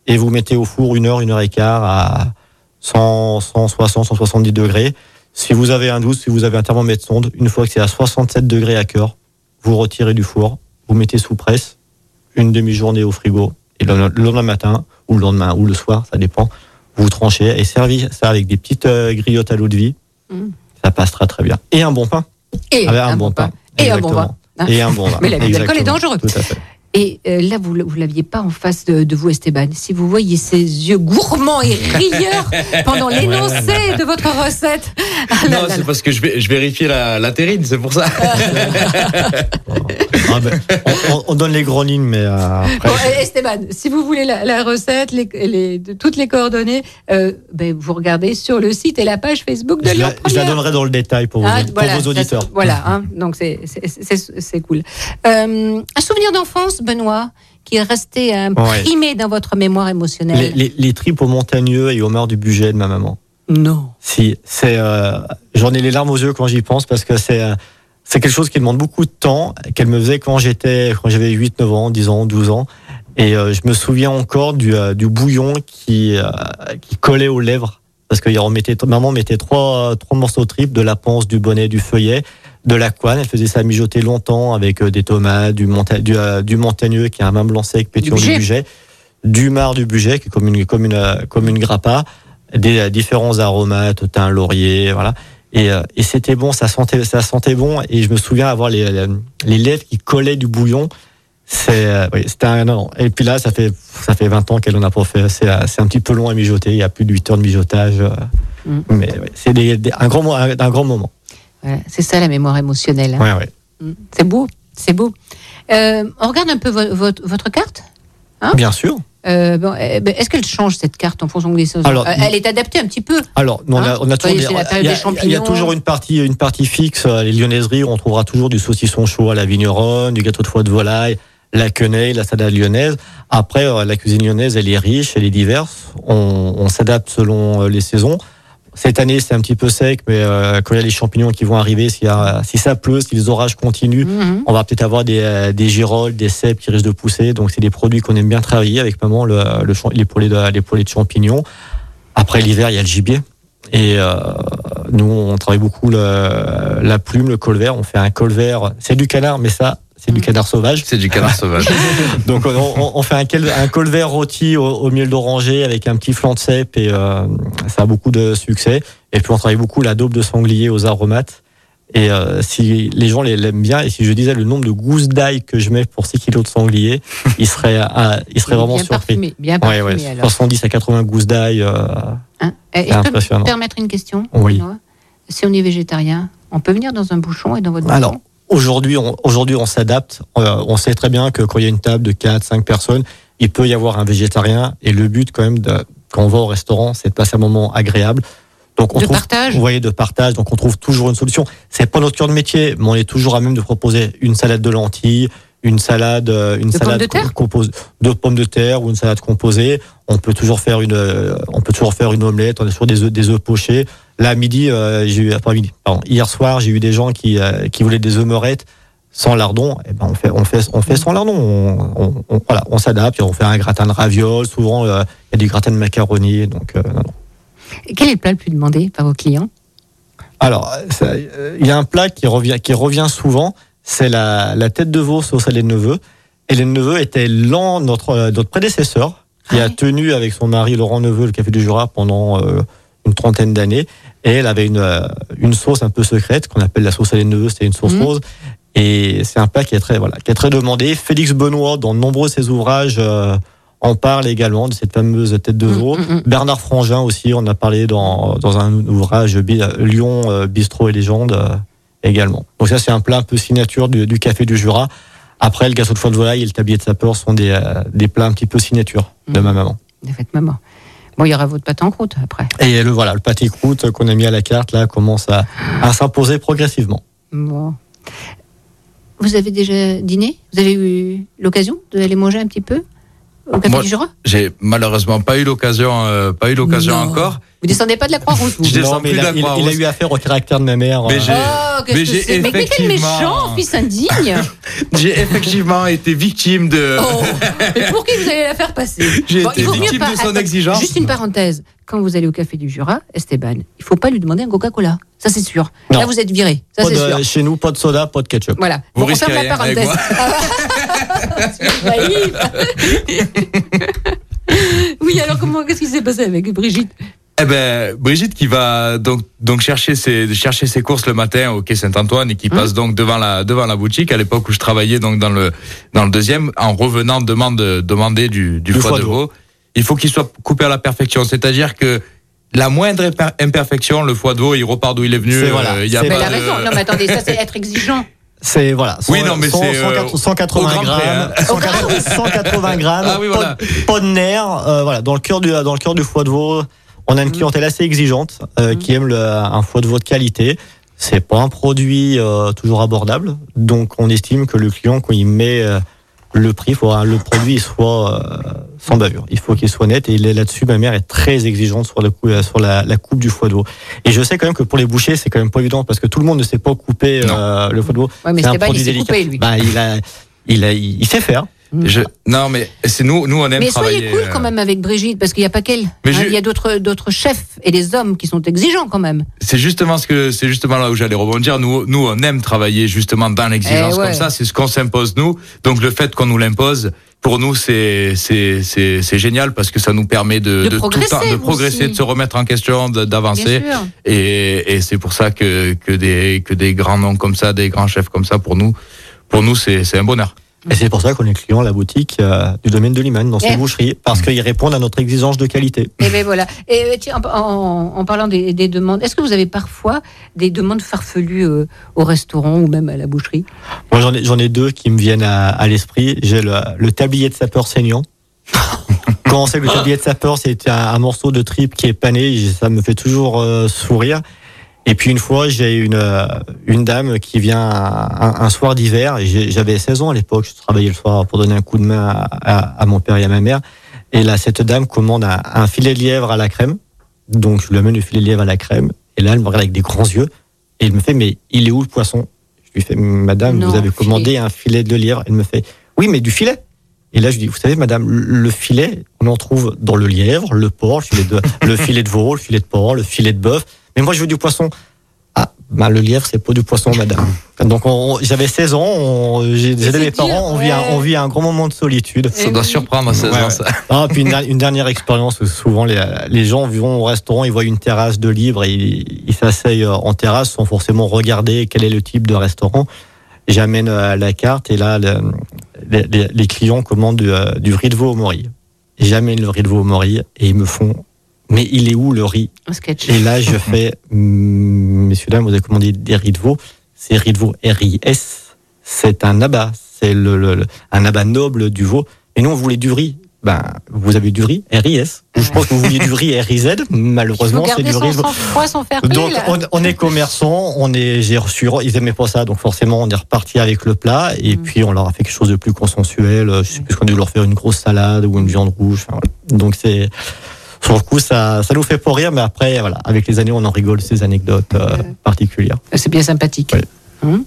[SPEAKER 3] et vous mettez au four une heure, une heure et quart à 100, 160, 170 degrés. Si vous avez un doute, si vous avez un thermomètre sonde, une fois que c'est à 67 degrés à cœur, vous retirez du four, vous mettez sous presse, une demi-journée au frigo, et le, le lendemain matin, ou le lendemain, ou le soir, ça dépend, vous tranchez et servez ça avec des petites euh, griottes à l'eau de vie.
[SPEAKER 1] Mm.
[SPEAKER 3] Ça passe très très bien. Et un bon pain.
[SPEAKER 1] Et
[SPEAKER 3] Avec
[SPEAKER 1] un, bon pain. Et un bon vin.
[SPEAKER 3] Et un bon vin.
[SPEAKER 1] Mais l'abus d'alcool est dangereux.
[SPEAKER 3] Tout à fait.
[SPEAKER 1] Et euh, là, vous ne l'aviez pas en face de, de vous, Esteban. Si vous voyez ces yeux gourmands et rieurs pendant l'énoncé de votre recette. Ah
[SPEAKER 6] Non,
[SPEAKER 1] là
[SPEAKER 6] c'est parce que je, vais, je vérifie la, la terrine, c'est pour ça.
[SPEAKER 3] Ah ben, on, on- on donne les grandes lignes, mais euh, après,
[SPEAKER 1] Bon, eh, Esteban, si vous voulez la, la recette, les, les- de- toutes les coordonnées, euh, ben, vous regardez sur le site et la page Facebook de
[SPEAKER 3] je,
[SPEAKER 1] Lyon
[SPEAKER 3] la, je la donnerai dans le détail pour vos,
[SPEAKER 1] Ah,
[SPEAKER 3] pour
[SPEAKER 1] voilà,
[SPEAKER 3] vos auditeurs.
[SPEAKER 1] ça, voilà, hein, donc c'est cool. Euh, un souvenir d'enfance, Benoît, qui est resté imprimé dans votre mémoire émotionnelle.
[SPEAKER 3] les, les tripes au montagneux et au mort du budget de ma maman.
[SPEAKER 1] Non.
[SPEAKER 3] Si, c'est, euh, j'en ai les larmes aux yeux quand j'y pense parce que c'est, euh, c'est quelque chose qui demande beaucoup de temps, qu'elle me faisait quand j'étais, quand j'avais 8, 9 ans, 10 ans, 12 ans. Et euh, je me souviens encore du, euh, du bouillon qui, euh, qui collait aux lèvres. Parce que on mettait, maman mettait trois, trois morceaux de tripes, de la panse, du bonnet, du feuillet, de la couenne. Elle faisait ça mijoter longtemps avec euh, des tomates, du, monta- du, euh, du montagneux qui est un vin blanc sec pétillant du
[SPEAKER 1] budget.
[SPEAKER 3] budget, du mar du budget qui est comme une, comme une, euh, comme une grappa, des euh, différents aromates, thym, laurier, voilà. Et, euh, et c'était bon, ça sentait, ça sentait bon. Et je me souviens avoir les, les, les lèvres qui collaient du bouillon. C'est, euh, oui, c'était un, non. Et puis là, ça fait, ça fait 20 ans qu'elle en a pas fait. C'est, c'est un petit peu long à mijoter. Il y a plus de 8 heures de mijotage.
[SPEAKER 1] Mm.
[SPEAKER 3] Mais ouais, c'est un grand, un grand moment.
[SPEAKER 1] Voilà, c'est ça la mémoire émotionnelle. hein.
[SPEAKER 3] Ouais, ouais.
[SPEAKER 1] Mm. C'est beau, c'est beau. Euh, on regarde un peu vo- votre, votre carte. Hein?
[SPEAKER 3] Bien sûr.
[SPEAKER 1] Euh, bon, eh ben, Est-ce qu'elle change cette carte en fonction des saisons?
[SPEAKER 3] Alors,
[SPEAKER 1] Euh, Elle est adaptée un petit peu.
[SPEAKER 3] Alors, on a,
[SPEAKER 1] Hein?
[SPEAKER 3] on a toujours il y a- y toujours une partie, une partie fixe. Les lyonnaiseries, on trouvera toujours du saucisson chaud à la vigneronne, du gâteau de foie de volaille, la quenelle, la salade lyonnaise. Après, la cuisine lyonnaise, elle est riche, elle est diverse. On, on s'adapte selon les saisons. Cette année, c'est un petit peu sec, mais euh, quand il y a les champignons qui vont arriver, si ça pleut, si les orages continuent,
[SPEAKER 1] Mhm.
[SPEAKER 3] on va peut-être avoir des, euh, des girolles, des cèpes qui risquent de pousser. Donc, c'est des produits qu'on aime bien travailler avec maman, le, les, poêlés de, les poêlés de champignons. Après l'hiver, il y a le gibier. Et euh, nous, on travaille beaucoup le, la plume, le colvert. On fait un colvert. C'est du canard, mais ça, c'est du
[SPEAKER 1] Mm.
[SPEAKER 3] canard sauvage.
[SPEAKER 6] C'est du canard sauvage.
[SPEAKER 3] Donc, on, on- on fait un, colvert rôti au, au miel d'oranger avec un petit flanc de cèpe et euh, ça a beaucoup de succès. Et puis, on travaille beaucoup la daube de sanglier aux aromates. Et euh, si les gens les- l'aiment bien, et si je disais le nombre de gousses d'ail que je mets pour 6 kilos de sanglier, ils seraient, ils seraient vraiment
[SPEAKER 1] bien
[SPEAKER 3] surpris.
[SPEAKER 1] parfumé, bien parfumé
[SPEAKER 3] ouais,
[SPEAKER 1] alors.
[SPEAKER 3] 70 à 80 gousses d'ail. euh,
[SPEAKER 1] Hein Et- je peux me permettre une question
[SPEAKER 3] Oui.
[SPEAKER 1] Benoît? Si on est végétarien, on peut venir dans un bouchon et dans votre
[SPEAKER 3] Alors,
[SPEAKER 1] bouchon?
[SPEAKER 3] Aujourd'hui, on, aujourd'hui, on s'adapte. Euh, on sait très bien que quand il y a une table de 4, 5 personnes, il peut y avoir un végétarien. Et le but, quand même, de, quand on va au restaurant, c'est de passer un moment agréable. Donc, on
[SPEAKER 1] De
[SPEAKER 3] trouve,
[SPEAKER 1] partage
[SPEAKER 3] Vous voyez, de partage. Donc, on trouve toujours une solution. C'est pas notre cœur de métier, mais on est toujours à même de proposer une salade de lentilles, une salade, euh, une
[SPEAKER 1] De pommes
[SPEAKER 3] salade
[SPEAKER 1] de terre
[SPEAKER 3] compose de pommes de terre ou une salade composée. On peut toujours faire une, euh, on peut toujours faire une omelette. On a toujours des œufs, des œufs pochés. Là, midi, euh, j'ai eu, midi, pardon, hier soir, j'ai eu des gens qui, euh, qui voulaient des œufs meurettes sans lardon. Et ben, on fait, on fait, on fait sans lardon. On, on- on- voilà, on s'adapte. On fait un gratin de ravioles. Souvent, euh, il y a du gratin de macaroni. Donc, non, non.
[SPEAKER 1] Quel est le plat le plus demandé par vos clients?
[SPEAKER 3] Alors, il y a un plat qui revient, qui revient souvent, c'est la, la tête de veau sauce à lait de neveu. Et les Neveu était l'an, notre, euh, notre prédécesseur, qui
[SPEAKER 1] Ah
[SPEAKER 3] a
[SPEAKER 1] oui.
[SPEAKER 3] tenu avec son mari Laurent Neveu le Café du Jura pendant euh, une trentaine d'années. Et elle avait une, euh, une sauce un peu secrète qu'on appelle la sauce à lait de Neveu, c'était une sauce
[SPEAKER 1] Mhm.
[SPEAKER 3] rose. Et c'est un plat qui est très, voilà, qui est très demandé. Félix Benoît, dans de nombreux de ses ouvrages, euh, en parle également de cette fameuse tête de
[SPEAKER 1] Mm,
[SPEAKER 3] veau.
[SPEAKER 1] mm.
[SPEAKER 3] Bernard Frangin aussi, on a parlé dans, dans un ouvrage Lyon, Bistrot et légende également. Donc ça, c'est un plat un peu signature du, du Café du Jura. Après, le gâteau de foie de volaille et le tablier de sapeur sont des, euh, des plats un petit peu signature de
[SPEAKER 1] Mhm.
[SPEAKER 3] ma maman.
[SPEAKER 1] De votre maman. Bon, il y aura votre pâte en croûte après.
[SPEAKER 3] Et le voilà, le pâté croûte qu'on a mis à la carte là commence à, à s'imposer progressivement.
[SPEAKER 1] Bon. Vous avez déjà dîné? Vous avez eu l'occasion d'aller manger un petit peu au Café
[SPEAKER 6] Moi,
[SPEAKER 1] du Jura?
[SPEAKER 6] J'ai malheureusement pas eu l'occasion, euh, pas eu l'occasion encore.
[SPEAKER 1] Vous descendez pas de la Croix-Rouge, vous
[SPEAKER 6] Je descends
[SPEAKER 3] Non, mais
[SPEAKER 6] plus
[SPEAKER 3] il,
[SPEAKER 6] de
[SPEAKER 3] a,
[SPEAKER 6] la
[SPEAKER 3] il- il a eu affaire au caractère de ma mère.
[SPEAKER 6] Mais
[SPEAKER 3] euh,
[SPEAKER 6] j'ai-
[SPEAKER 1] Oh, qu'est-ce
[SPEAKER 6] Mais
[SPEAKER 1] que c'est Mais, quel
[SPEAKER 6] effectivement-
[SPEAKER 1] méchant, fils indigne
[SPEAKER 6] J'ai effectivement été victime de.
[SPEAKER 1] Oh, mais pour qui vous allez la faire passer
[SPEAKER 6] J'ai
[SPEAKER 1] Bon,
[SPEAKER 6] été victime
[SPEAKER 1] pas-
[SPEAKER 6] de son
[SPEAKER 1] attends,
[SPEAKER 6] exigence.
[SPEAKER 1] Juste une parenthèse. Quand vous allez au Café du Jura, Esteban, il faut pas lui demander un Coca-Cola. Ça, c'est sûr.
[SPEAKER 3] Non.
[SPEAKER 1] Là, vous êtes viré. Ça, c'est sûr.
[SPEAKER 3] chez nous, pas de soda, pas de ketchup.
[SPEAKER 1] Voilà.
[SPEAKER 6] Vous
[SPEAKER 1] Bon, on ferme la parenthèse. Naïf. oui, alors comment, qu'est-ce qui s'est passé avec Brigitte?
[SPEAKER 6] Eh ben, Brigitte qui va donc donc chercher ses chercher ses courses le matin au quai Saint-Antoine et qui
[SPEAKER 1] Mmh.
[SPEAKER 6] passe donc devant la devant la boutique à l'époque où je travaillais donc dans le dans le deuxième en revenant demande demander du du,
[SPEAKER 3] Du
[SPEAKER 6] foie
[SPEAKER 3] foie
[SPEAKER 6] de veau. Il faut qu'il soit coupé à la perfection, c'est-à-dire que la moindre imper- imperfection, le foie de veau, il repart d'où il est venu.
[SPEAKER 3] C'est voilà,
[SPEAKER 6] euh, il y a
[SPEAKER 1] Mais
[SPEAKER 6] pas
[SPEAKER 1] elle a
[SPEAKER 6] de-
[SPEAKER 1] raison. Non, mais attendez, ça c'est être exigeant.
[SPEAKER 3] C'est voilà.
[SPEAKER 6] Oui, non, mais
[SPEAKER 3] cent-
[SPEAKER 6] c'est,
[SPEAKER 3] cent-
[SPEAKER 6] euh,
[SPEAKER 3] cent- 180
[SPEAKER 6] au grand prix,
[SPEAKER 3] grammes,
[SPEAKER 6] hein.
[SPEAKER 3] 180 180 grammes,
[SPEAKER 6] Ah oui,
[SPEAKER 3] pas,
[SPEAKER 6] voilà.
[SPEAKER 3] de- pas de nerfs. euh, voilà, dans le cœur du dans le cœur du foie de veau, on a une clientèle assez exigeante euh, qui aime le, un foie de veau de qualité. C'est pas un produit euh, toujours abordable, donc on estime que le client quand il met euh, le prix, il faut que le produit soit euh, sans bavure. Il faut qu'il soit net et il est là-dessus. Ma mère est très exigeante sur, le coup, euh, sur la, la coupe du foie de veau. Et je sais quand même que pour les bouchers, c'est quand même pas évident parce que tout le monde ne sait pas couper euh, le foie de veau.
[SPEAKER 1] Ouais, mais
[SPEAKER 3] C'est un produit délicat.
[SPEAKER 1] coupé, lui.
[SPEAKER 3] Bah, il a, il a, il sait faire.
[SPEAKER 6] Je- non, mais c'est nous, nous on aime
[SPEAKER 1] Mais
[SPEAKER 6] travailler.
[SPEAKER 1] soyez cool
[SPEAKER 6] euh,
[SPEAKER 1] quand même avec Brigitte, parce qu'il n'y a pas qu'elle.
[SPEAKER 6] Mais
[SPEAKER 1] Hein,
[SPEAKER 6] je-
[SPEAKER 1] Il y a d'autres d'autres chefs et des hommes qui sont exigeants quand même.
[SPEAKER 6] C'est justement ce que c'est justement là où j'allais rebondir. Nous, nous, on aime travailler justement dans l'exigence
[SPEAKER 1] Eh ouais.
[SPEAKER 6] comme ça. C'est ce qu'on s'impose nous. Donc le fait qu'on nous l'impose, pour nous, c'est c'est c'est c'est génial parce que ça nous permet de
[SPEAKER 1] De
[SPEAKER 6] tout le
[SPEAKER 1] progresser,
[SPEAKER 6] temps de progresser, de se remettre en question, de- d'avancer. Et, et c'est pour ça que que des que des grands noms comme ça, des grands chefs comme ça, pour nous, pour nous, c'est c'est un bonheur.
[SPEAKER 3] Et c'est pour ça qu'on est client à la boutique euh, du domaine de Liman dans ses
[SPEAKER 1] Eh.
[SPEAKER 3] boucheries parce qu'ils répondent à notre exigence de qualité.
[SPEAKER 1] Et ben voilà. Et euh, tiens, en, en- en parlant des, des demandes, est-ce que vous avez parfois des demandes farfelues euh, au restaurant ou même à la boucherie?
[SPEAKER 3] Moi, j'en ai, j'en ai deux qui me viennent à, à l'esprit. J'ai le, le tablier de sapeur saignant. Quand on sait que le tablier de sapeur, c'est un, un morceau de tripe qui est pané, ça me fait toujours euh, sourire. Et puis une fois, j'ai une, euh, une dame qui vient un, un soir d'hiver. J'avais 16 ans à l'époque, je travaillais le soir pour donner un coup de main à, à- à mon père et à ma mère. Et là, cette dame commande un, un filet de lièvre à la crème. Donc je lui amène le filet de lièvre à la crème. Et là, elle me regarde avec des grands yeux. Et il me fait, mais il est où le poisson? Je lui fais, madame,
[SPEAKER 1] Non,
[SPEAKER 3] vous avez
[SPEAKER 1] filet.
[SPEAKER 3] commandé un filet de lièvre. Elle me fait, oui, mais du filet. Et là, je dis, vous savez, madame, le filet, on en trouve dans le lièvre, le porc, le filet de, le filet de veau, le filet de porc, le filet de bœuf. Mais moi, je veux du poisson. Ah, bah, le lièvre, c'est pas du poisson, madame. Donc, on- j'avais 16 ans, on- j'ai j'ai aidé
[SPEAKER 1] c'est
[SPEAKER 3] mes
[SPEAKER 1] dur,
[SPEAKER 3] parents, on, vit un,
[SPEAKER 1] ouais.
[SPEAKER 3] on vit un grand moment de solitude.
[SPEAKER 6] Ça doit surprendre à 16
[SPEAKER 3] Ouais,
[SPEAKER 6] ans, ça.
[SPEAKER 3] Ah, puis une, der- une dernière expérience souvent les, les gens vont au restaurant, ils voient une terrasse de libre, et ils s'asseyent euh, en terrasse sans forcément regarder quel est le type de restaurant. J'amène euh, la carte et là, le- les, les- les clients commandent du, euh, du riz de veau au mori. J'amène le riz de veau au mori et ils me font, mais il est où le riz
[SPEAKER 1] Un sketch.
[SPEAKER 3] Et là, je fais, Mm, messieurs, dames, vous avez commandé des riz de veau. C'est riz de veau RIS. C'est un abat. C'est le, le- le- un abat noble du veau. Et nous, on voulait du riz. Ben, vous avez du riz RIS. Je pense que vous vouliez du riz RIZ. Malheureusement, c'est du riz. Donc, on, on est commerçant, on est, j'ai reçu, ils aimaient pas ça, donc forcément, on est reparti avec le plat, et
[SPEAKER 1] Mm.
[SPEAKER 3] puis on leur a fait quelque chose de plus consensuel. Je sais plus qu'on a dû leur faire une grosse salade ou une viande rouge. Enfin, voilà. Donc c'est, sur le coup, ça, ça nous fait pas rire, mais après, voilà, avec les années, on en rigole ces anecdotes euh, particulières.
[SPEAKER 1] C'est bien sympathique. Hum.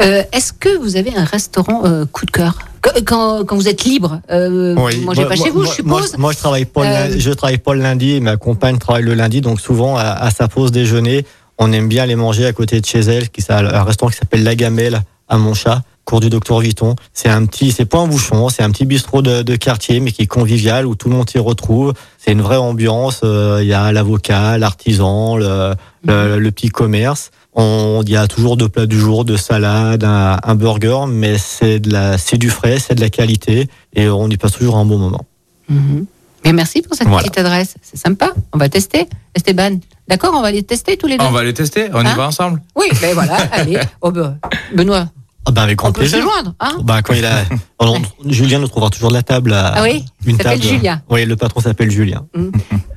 [SPEAKER 1] Euh, Est-ce que vous avez un restaurant euh, coup de cœur? Quand, quand, vous êtes libre, euh, vous mangez
[SPEAKER 3] Moi-
[SPEAKER 1] pas
[SPEAKER 3] moi-
[SPEAKER 1] chez vous,
[SPEAKER 3] moi-
[SPEAKER 1] je suppose.
[SPEAKER 3] Moi, je travaille pas, le lundi, je travaille pas le lundi, ma compagne travaille le lundi, donc souvent à, à sa pause déjeuner, on aime bien aller manger à côté de chez elle, qui un restaurant qui s'appelle La Gamelle à Montchat, cours du docteur Vuitton. C'est un petit, c'est pas un bouchon, c'est un petit bistrot de, de quartier, mais qui est convivial où tout le monde s'y retrouve. C'est une vraie ambiance. euh, Il y a l'avocat, l'artisan, le, le, le petit commerce. On, il y a toujours deux plats du jour, de salade, un, un burger, mais c'est de la, c'est du frais, c'est de la qualité, et on y passe toujours un bon moment.
[SPEAKER 1] Mhm. Bien, merci pour cette
[SPEAKER 3] Voilà.
[SPEAKER 1] petite adresse. C'est sympa. On va tester. Esteban, d'accord On va les tester tous les deux.
[SPEAKER 6] On va les tester, on y
[SPEAKER 1] Hein
[SPEAKER 6] va ensemble.
[SPEAKER 1] Oui, ben voilà. allez. Oh, ben, Benoît,
[SPEAKER 3] Ah ben avec grand
[SPEAKER 1] on peut se
[SPEAKER 3] plaisir.
[SPEAKER 1] joindre. Hein
[SPEAKER 3] Bah, quand il a, Alors, Julien nous trouvera toujours de la table. À,
[SPEAKER 1] Ah oui
[SPEAKER 3] une
[SPEAKER 1] s'appelle
[SPEAKER 3] table.
[SPEAKER 1] Julien.
[SPEAKER 3] Oui, le patron s'appelle Julien.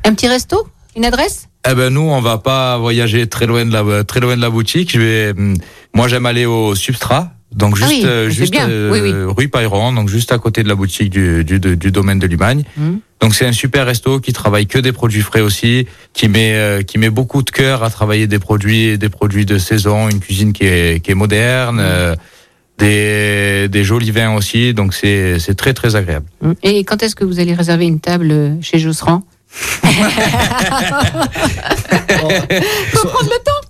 [SPEAKER 1] un petit resto Une adresse?
[SPEAKER 6] Eh ben nous, on va pas voyager très loin de la très loin de la boutique. Je vais, hum, moi, j'aime aller au Substrat, donc
[SPEAKER 1] Ah
[SPEAKER 6] juste
[SPEAKER 1] oui,
[SPEAKER 6] euh, juste euh,
[SPEAKER 1] Oui, oui.
[SPEAKER 6] rue Payron, donc juste à côté de la boutique du du, du, du domaine de Limagne.
[SPEAKER 1] Mhm.
[SPEAKER 6] Donc c'est un super resto qui travaille que des produits frais aussi, qui met euh, qui met beaucoup de cœur à travailler des produits des produits de saison, une cuisine qui est qui est moderne. euh, des, des jolis vins aussi, donc c'est c'est très très agréable.
[SPEAKER 1] Hum. Et quand est-ce que vous allez réserver une table euh, chez Josserand Faut prendre le temps.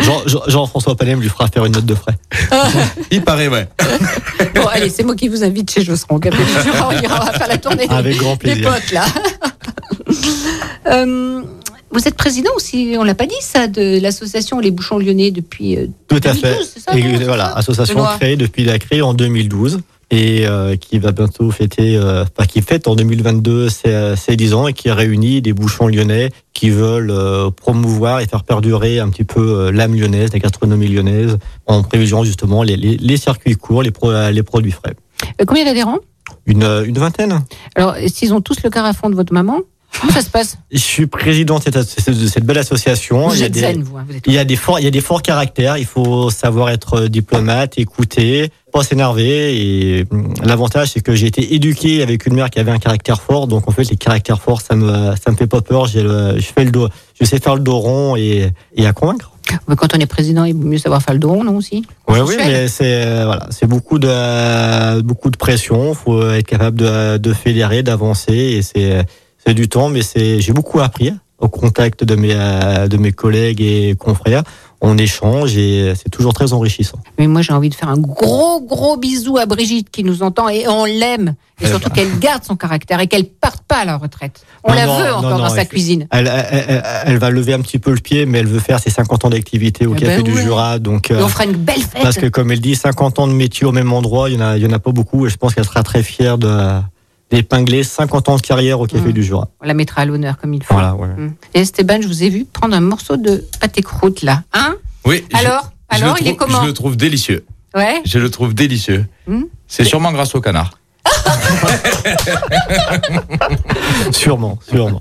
[SPEAKER 3] Jean- Jean- Jean-François Palem lui fera faire une note de frais.
[SPEAKER 6] Il paraît ouais.
[SPEAKER 1] Bon, allez, c'est moi qui vous invite chez Josserand. Au Café du Jura, on va faire la tournée des-
[SPEAKER 3] Avec grand
[SPEAKER 1] des
[SPEAKER 3] plaisir.
[SPEAKER 1] potes, là. Euh, vous êtes président aussi, on l'a pas dit ça, de l'association Les Bouchons Lyonnais depuis euh,
[SPEAKER 3] Tout à
[SPEAKER 1] 2012,
[SPEAKER 3] fait.
[SPEAKER 1] c'est ça,
[SPEAKER 3] Et
[SPEAKER 1] non, c'est
[SPEAKER 3] voilà, association
[SPEAKER 1] Benoît
[SPEAKER 3] créée depuis la créée en 2012 et euh, qui va bientôt fêter, euh, enfin qui fête en 2022 ses, ses 10 ans et qui réunit des bouchons lyonnais qui veulent euh, promouvoir et faire perdurer un petit peu l'âme lyonnaise, la gastronomie lyonnaise, en privilégiant justement les, les, les circuits courts, les, pro- les produits frais.
[SPEAKER 1] Combien d'adhérents
[SPEAKER 3] Une, une vingtaine.
[SPEAKER 1] Alors, s'ils ont tous le carafon de votre maman, comment ça se passe?
[SPEAKER 3] Je suis président de cette, belle association.
[SPEAKER 1] Vous
[SPEAKER 3] Il y a des-
[SPEAKER 1] zen, vous. hein, vous
[SPEAKER 3] Il y a des forts, il y a des forts caractères. Il faut savoir être diplomate, écouter, pas s'énerver. Et hum, l'avantage, c'est que j'ai été éduqué avec une mère qui avait un caractère fort. Donc en fait, les caractères forts, ça me, ça me fait pas peur. Le, je fais le dos, je sais faire le dos rond et, et à convaincre.
[SPEAKER 1] Mais Quand on est président, il vaut mieux savoir faire le dos rond, non aussi?
[SPEAKER 3] Oui, oui, mais c'est euh, voilà, c'est beaucoup de beaucoup de pression. Faut être capable de, de fédérer, d'avancer, et c'est c'est du temps. Mais c'est j'ai beaucoup appris au contact de mes euh, de mes collègues et confrères. On échange et c'est toujours très enrichissant.
[SPEAKER 1] Mais moi, j'ai envie de faire un gros, gros bisou à Brigitte qui nous entend et on l'aime. Et
[SPEAKER 3] Eh
[SPEAKER 1] surtout
[SPEAKER 3] ben.
[SPEAKER 1] qu'elle garde son caractère et qu'elle parte pas à la retraite. On
[SPEAKER 3] Non,
[SPEAKER 1] la
[SPEAKER 3] non,
[SPEAKER 1] veut encore
[SPEAKER 3] non,
[SPEAKER 1] dans sa cuisine.
[SPEAKER 3] Elle, elle, elle- elle va lever un petit peu le pied, mais elle veut faire ses 50 ans d'activité au
[SPEAKER 1] Eh
[SPEAKER 3] Café
[SPEAKER 1] ben
[SPEAKER 3] du. Jura. Donc,
[SPEAKER 1] Et
[SPEAKER 3] euh,
[SPEAKER 1] on fera une belle fête.
[SPEAKER 3] parce que comme elle dit, 50 ans de métier au même endroit, il y en a, il y en a pas beaucoup. Et je pense qu'elle sera très fière de d'épingler 50 ans de carrière au Café
[SPEAKER 1] Mm.
[SPEAKER 3] du Jura.
[SPEAKER 1] On la mettra à l'honneur comme il faut.
[SPEAKER 3] Voilà, ouais.
[SPEAKER 1] Mm. Et Esteban, je vous ai vu prendre un morceau de pâté croûte là. Hein?
[SPEAKER 6] Oui.
[SPEAKER 1] Alors?
[SPEAKER 6] je
[SPEAKER 1] Alors, il est
[SPEAKER 6] trouve-
[SPEAKER 1] comment?
[SPEAKER 6] Je le trouve délicieux.
[SPEAKER 1] Ouais
[SPEAKER 6] Je le trouve délicieux.
[SPEAKER 1] Hmm
[SPEAKER 6] C'est sûrement grâce au canard.
[SPEAKER 3] Sûrement, sûrement.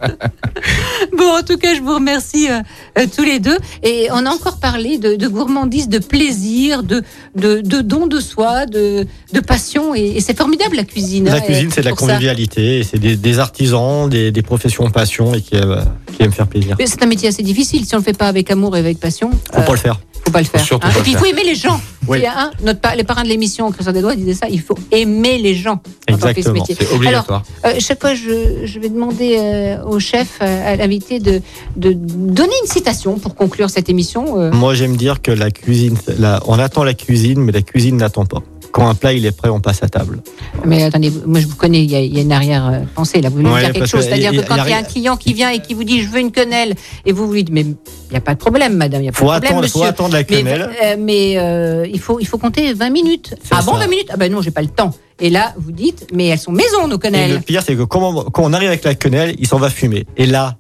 [SPEAKER 1] Bon, en tout cas, je vous remercie euh, euh, tous les deux. Et on a encore parlé de, de gourmandise, de plaisir, de, de, de don de soi, de, de passion. Et, et c'est formidable la cuisine.
[SPEAKER 3] La
[SPEAKER 1] hein,
[SPEAKER 3] cuisine, c'est de la convivialité, c'est des, des artisans, des, des professions passion et qui aiment, qui aiment faire plaisir.
[SPEAKER 1] C'est un métier assez difficile. Si on le fait pas avec amour et avec passion, euh,
[SPEAKER 3] pas le faire.
[SPEAKER 1] Faut pas le faire.
[SPEAKER 6] surtout
[SPEAKER 1] hein.
[SPEAKER 6] pas
[SPEAKER 1] Et puis il faut aimer les gens.
[SPEAKER 3] Oui.
[SPEAKER 1] Hein, notre, les parrains de l'émission, Christian Desdois, disaient ça. Il faut aimer les gens.
[SPEAKER 3] Exactement.
[SPEAKER 1] métier.
[SPEAKER 6] C'est obligatoire.
[SPEAKER 1] Euh, chaque fois, je, je vais demander euh, au chef, euh, à l'invité, de, de donner une citation pour conclure cette émission. euh.
[SPEAKER 3] Moi, j'aime dire que la cuisine, la- on attend la cuisine, mais la cuisine n'attend pas. Quand un plat il est prêt, on passe à table.
[SPEAKER 1] Mais attendez, moi je vous connais, il y a, il y a une arrière-pensée là. Vous voulez me dire quelque chose?
[SPEAKER 3] que
[SPEAKER 1] C'est-à-dire que quand
[SPEAKER 3] il y a
[SPEAKER 1] un client qui vient et qui vous dit je veux une quenelle, et vous vous dites mais il n'y a pas de problème, madame, il n'y a pas
[SPEAKER 3] Faut
[SPEAKER 1] de problème,
[SPEAKER 3] attendre, faut
[SPEAKER 1] monsieur.
[SPEAKER 3] attendre la
[SPEAKER 1] mais
[SPEAKER 3] quenelle.
[SPEAKER 1] euh, mais, euh, il, faut, il faut compter 20 minutes. Ah bon,
[SPEAKER 3] ça.
[SPEAKER 1] 20 minutes? Ah ben non, j'ai pas le temps. Et là, vous dites, mais elles sont maison, nos
[SPEAKER 3] Et le
[SPEAKER 1] quenelles.
[SPEAKER 3] pire, c'est que quand on, quand on arrive avec la quenelle, il s'en va fumer. Et là,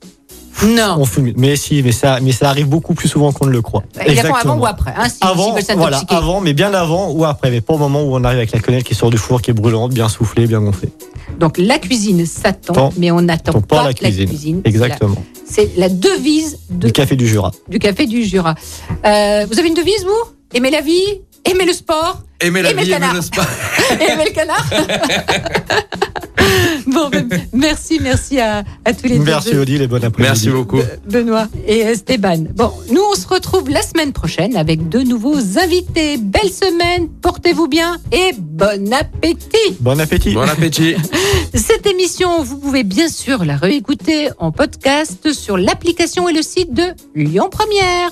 [SPEAKER 1] Non.
[SPEAKER 3] on fume. Mais si, mais ça, mais ça arrive beaucoup plus souvent qu'on ne le croit.
[SPEAKER 1] Ils la font avant
[SPEAKER 3] Exactement.
[SPEAKER 1] ou après hein, si,
[SPEAKER 3] Avant, voilà, avant, mais bien avant ou après, mais pas au moment où on arrive avec la quenelle qui sort du four, qui est brûlante, bien soufflée, bien gonflée.
[SPEAKER 1] Donc la cuisine s'attend, mais on n'attend pas,
[SPEAKER 3] pas la cuisine.
[SPEAKER 1] C'est
[SPEAKER 3] Exactement.
[SPEAKER 1] la- C'est la, devise de,
[SPEAKER 3] Du café du Jura.
[SPEAKER 1] du café du Jura. Euh, vous avez une devise, vous? Aimez la vie Aimez le sport
[SPEAKER 6] Aimez la
[SPEAKER 1] Aimez
[SPEAKER 6] vie,
[SPEAKER 1] le
[SPEAKER 6] aimez le spa.
[SPEAKER 1] Aimez le canard Bon, ben, merci, merci à, à tous les deux.
[SPEAKER 3] Merci Odile et bon après-midi.
[SPEAKER 6] Merci beaucoup.
[SPEAKER 1] Benoît et Esteban. Bon, nous on se retrouve la semaine prochaine avec de nouveaux invités. Belle semaine, portez-vous bien et bon appétit.
[SPEAKER 3] Bon appétit.
[SPEAKER 6] Bon appétit.
[SPEAKER 1] Cette émission, vous pouvez bien sûr la réécouter en podcast sur l'application et le site de Lyon Première.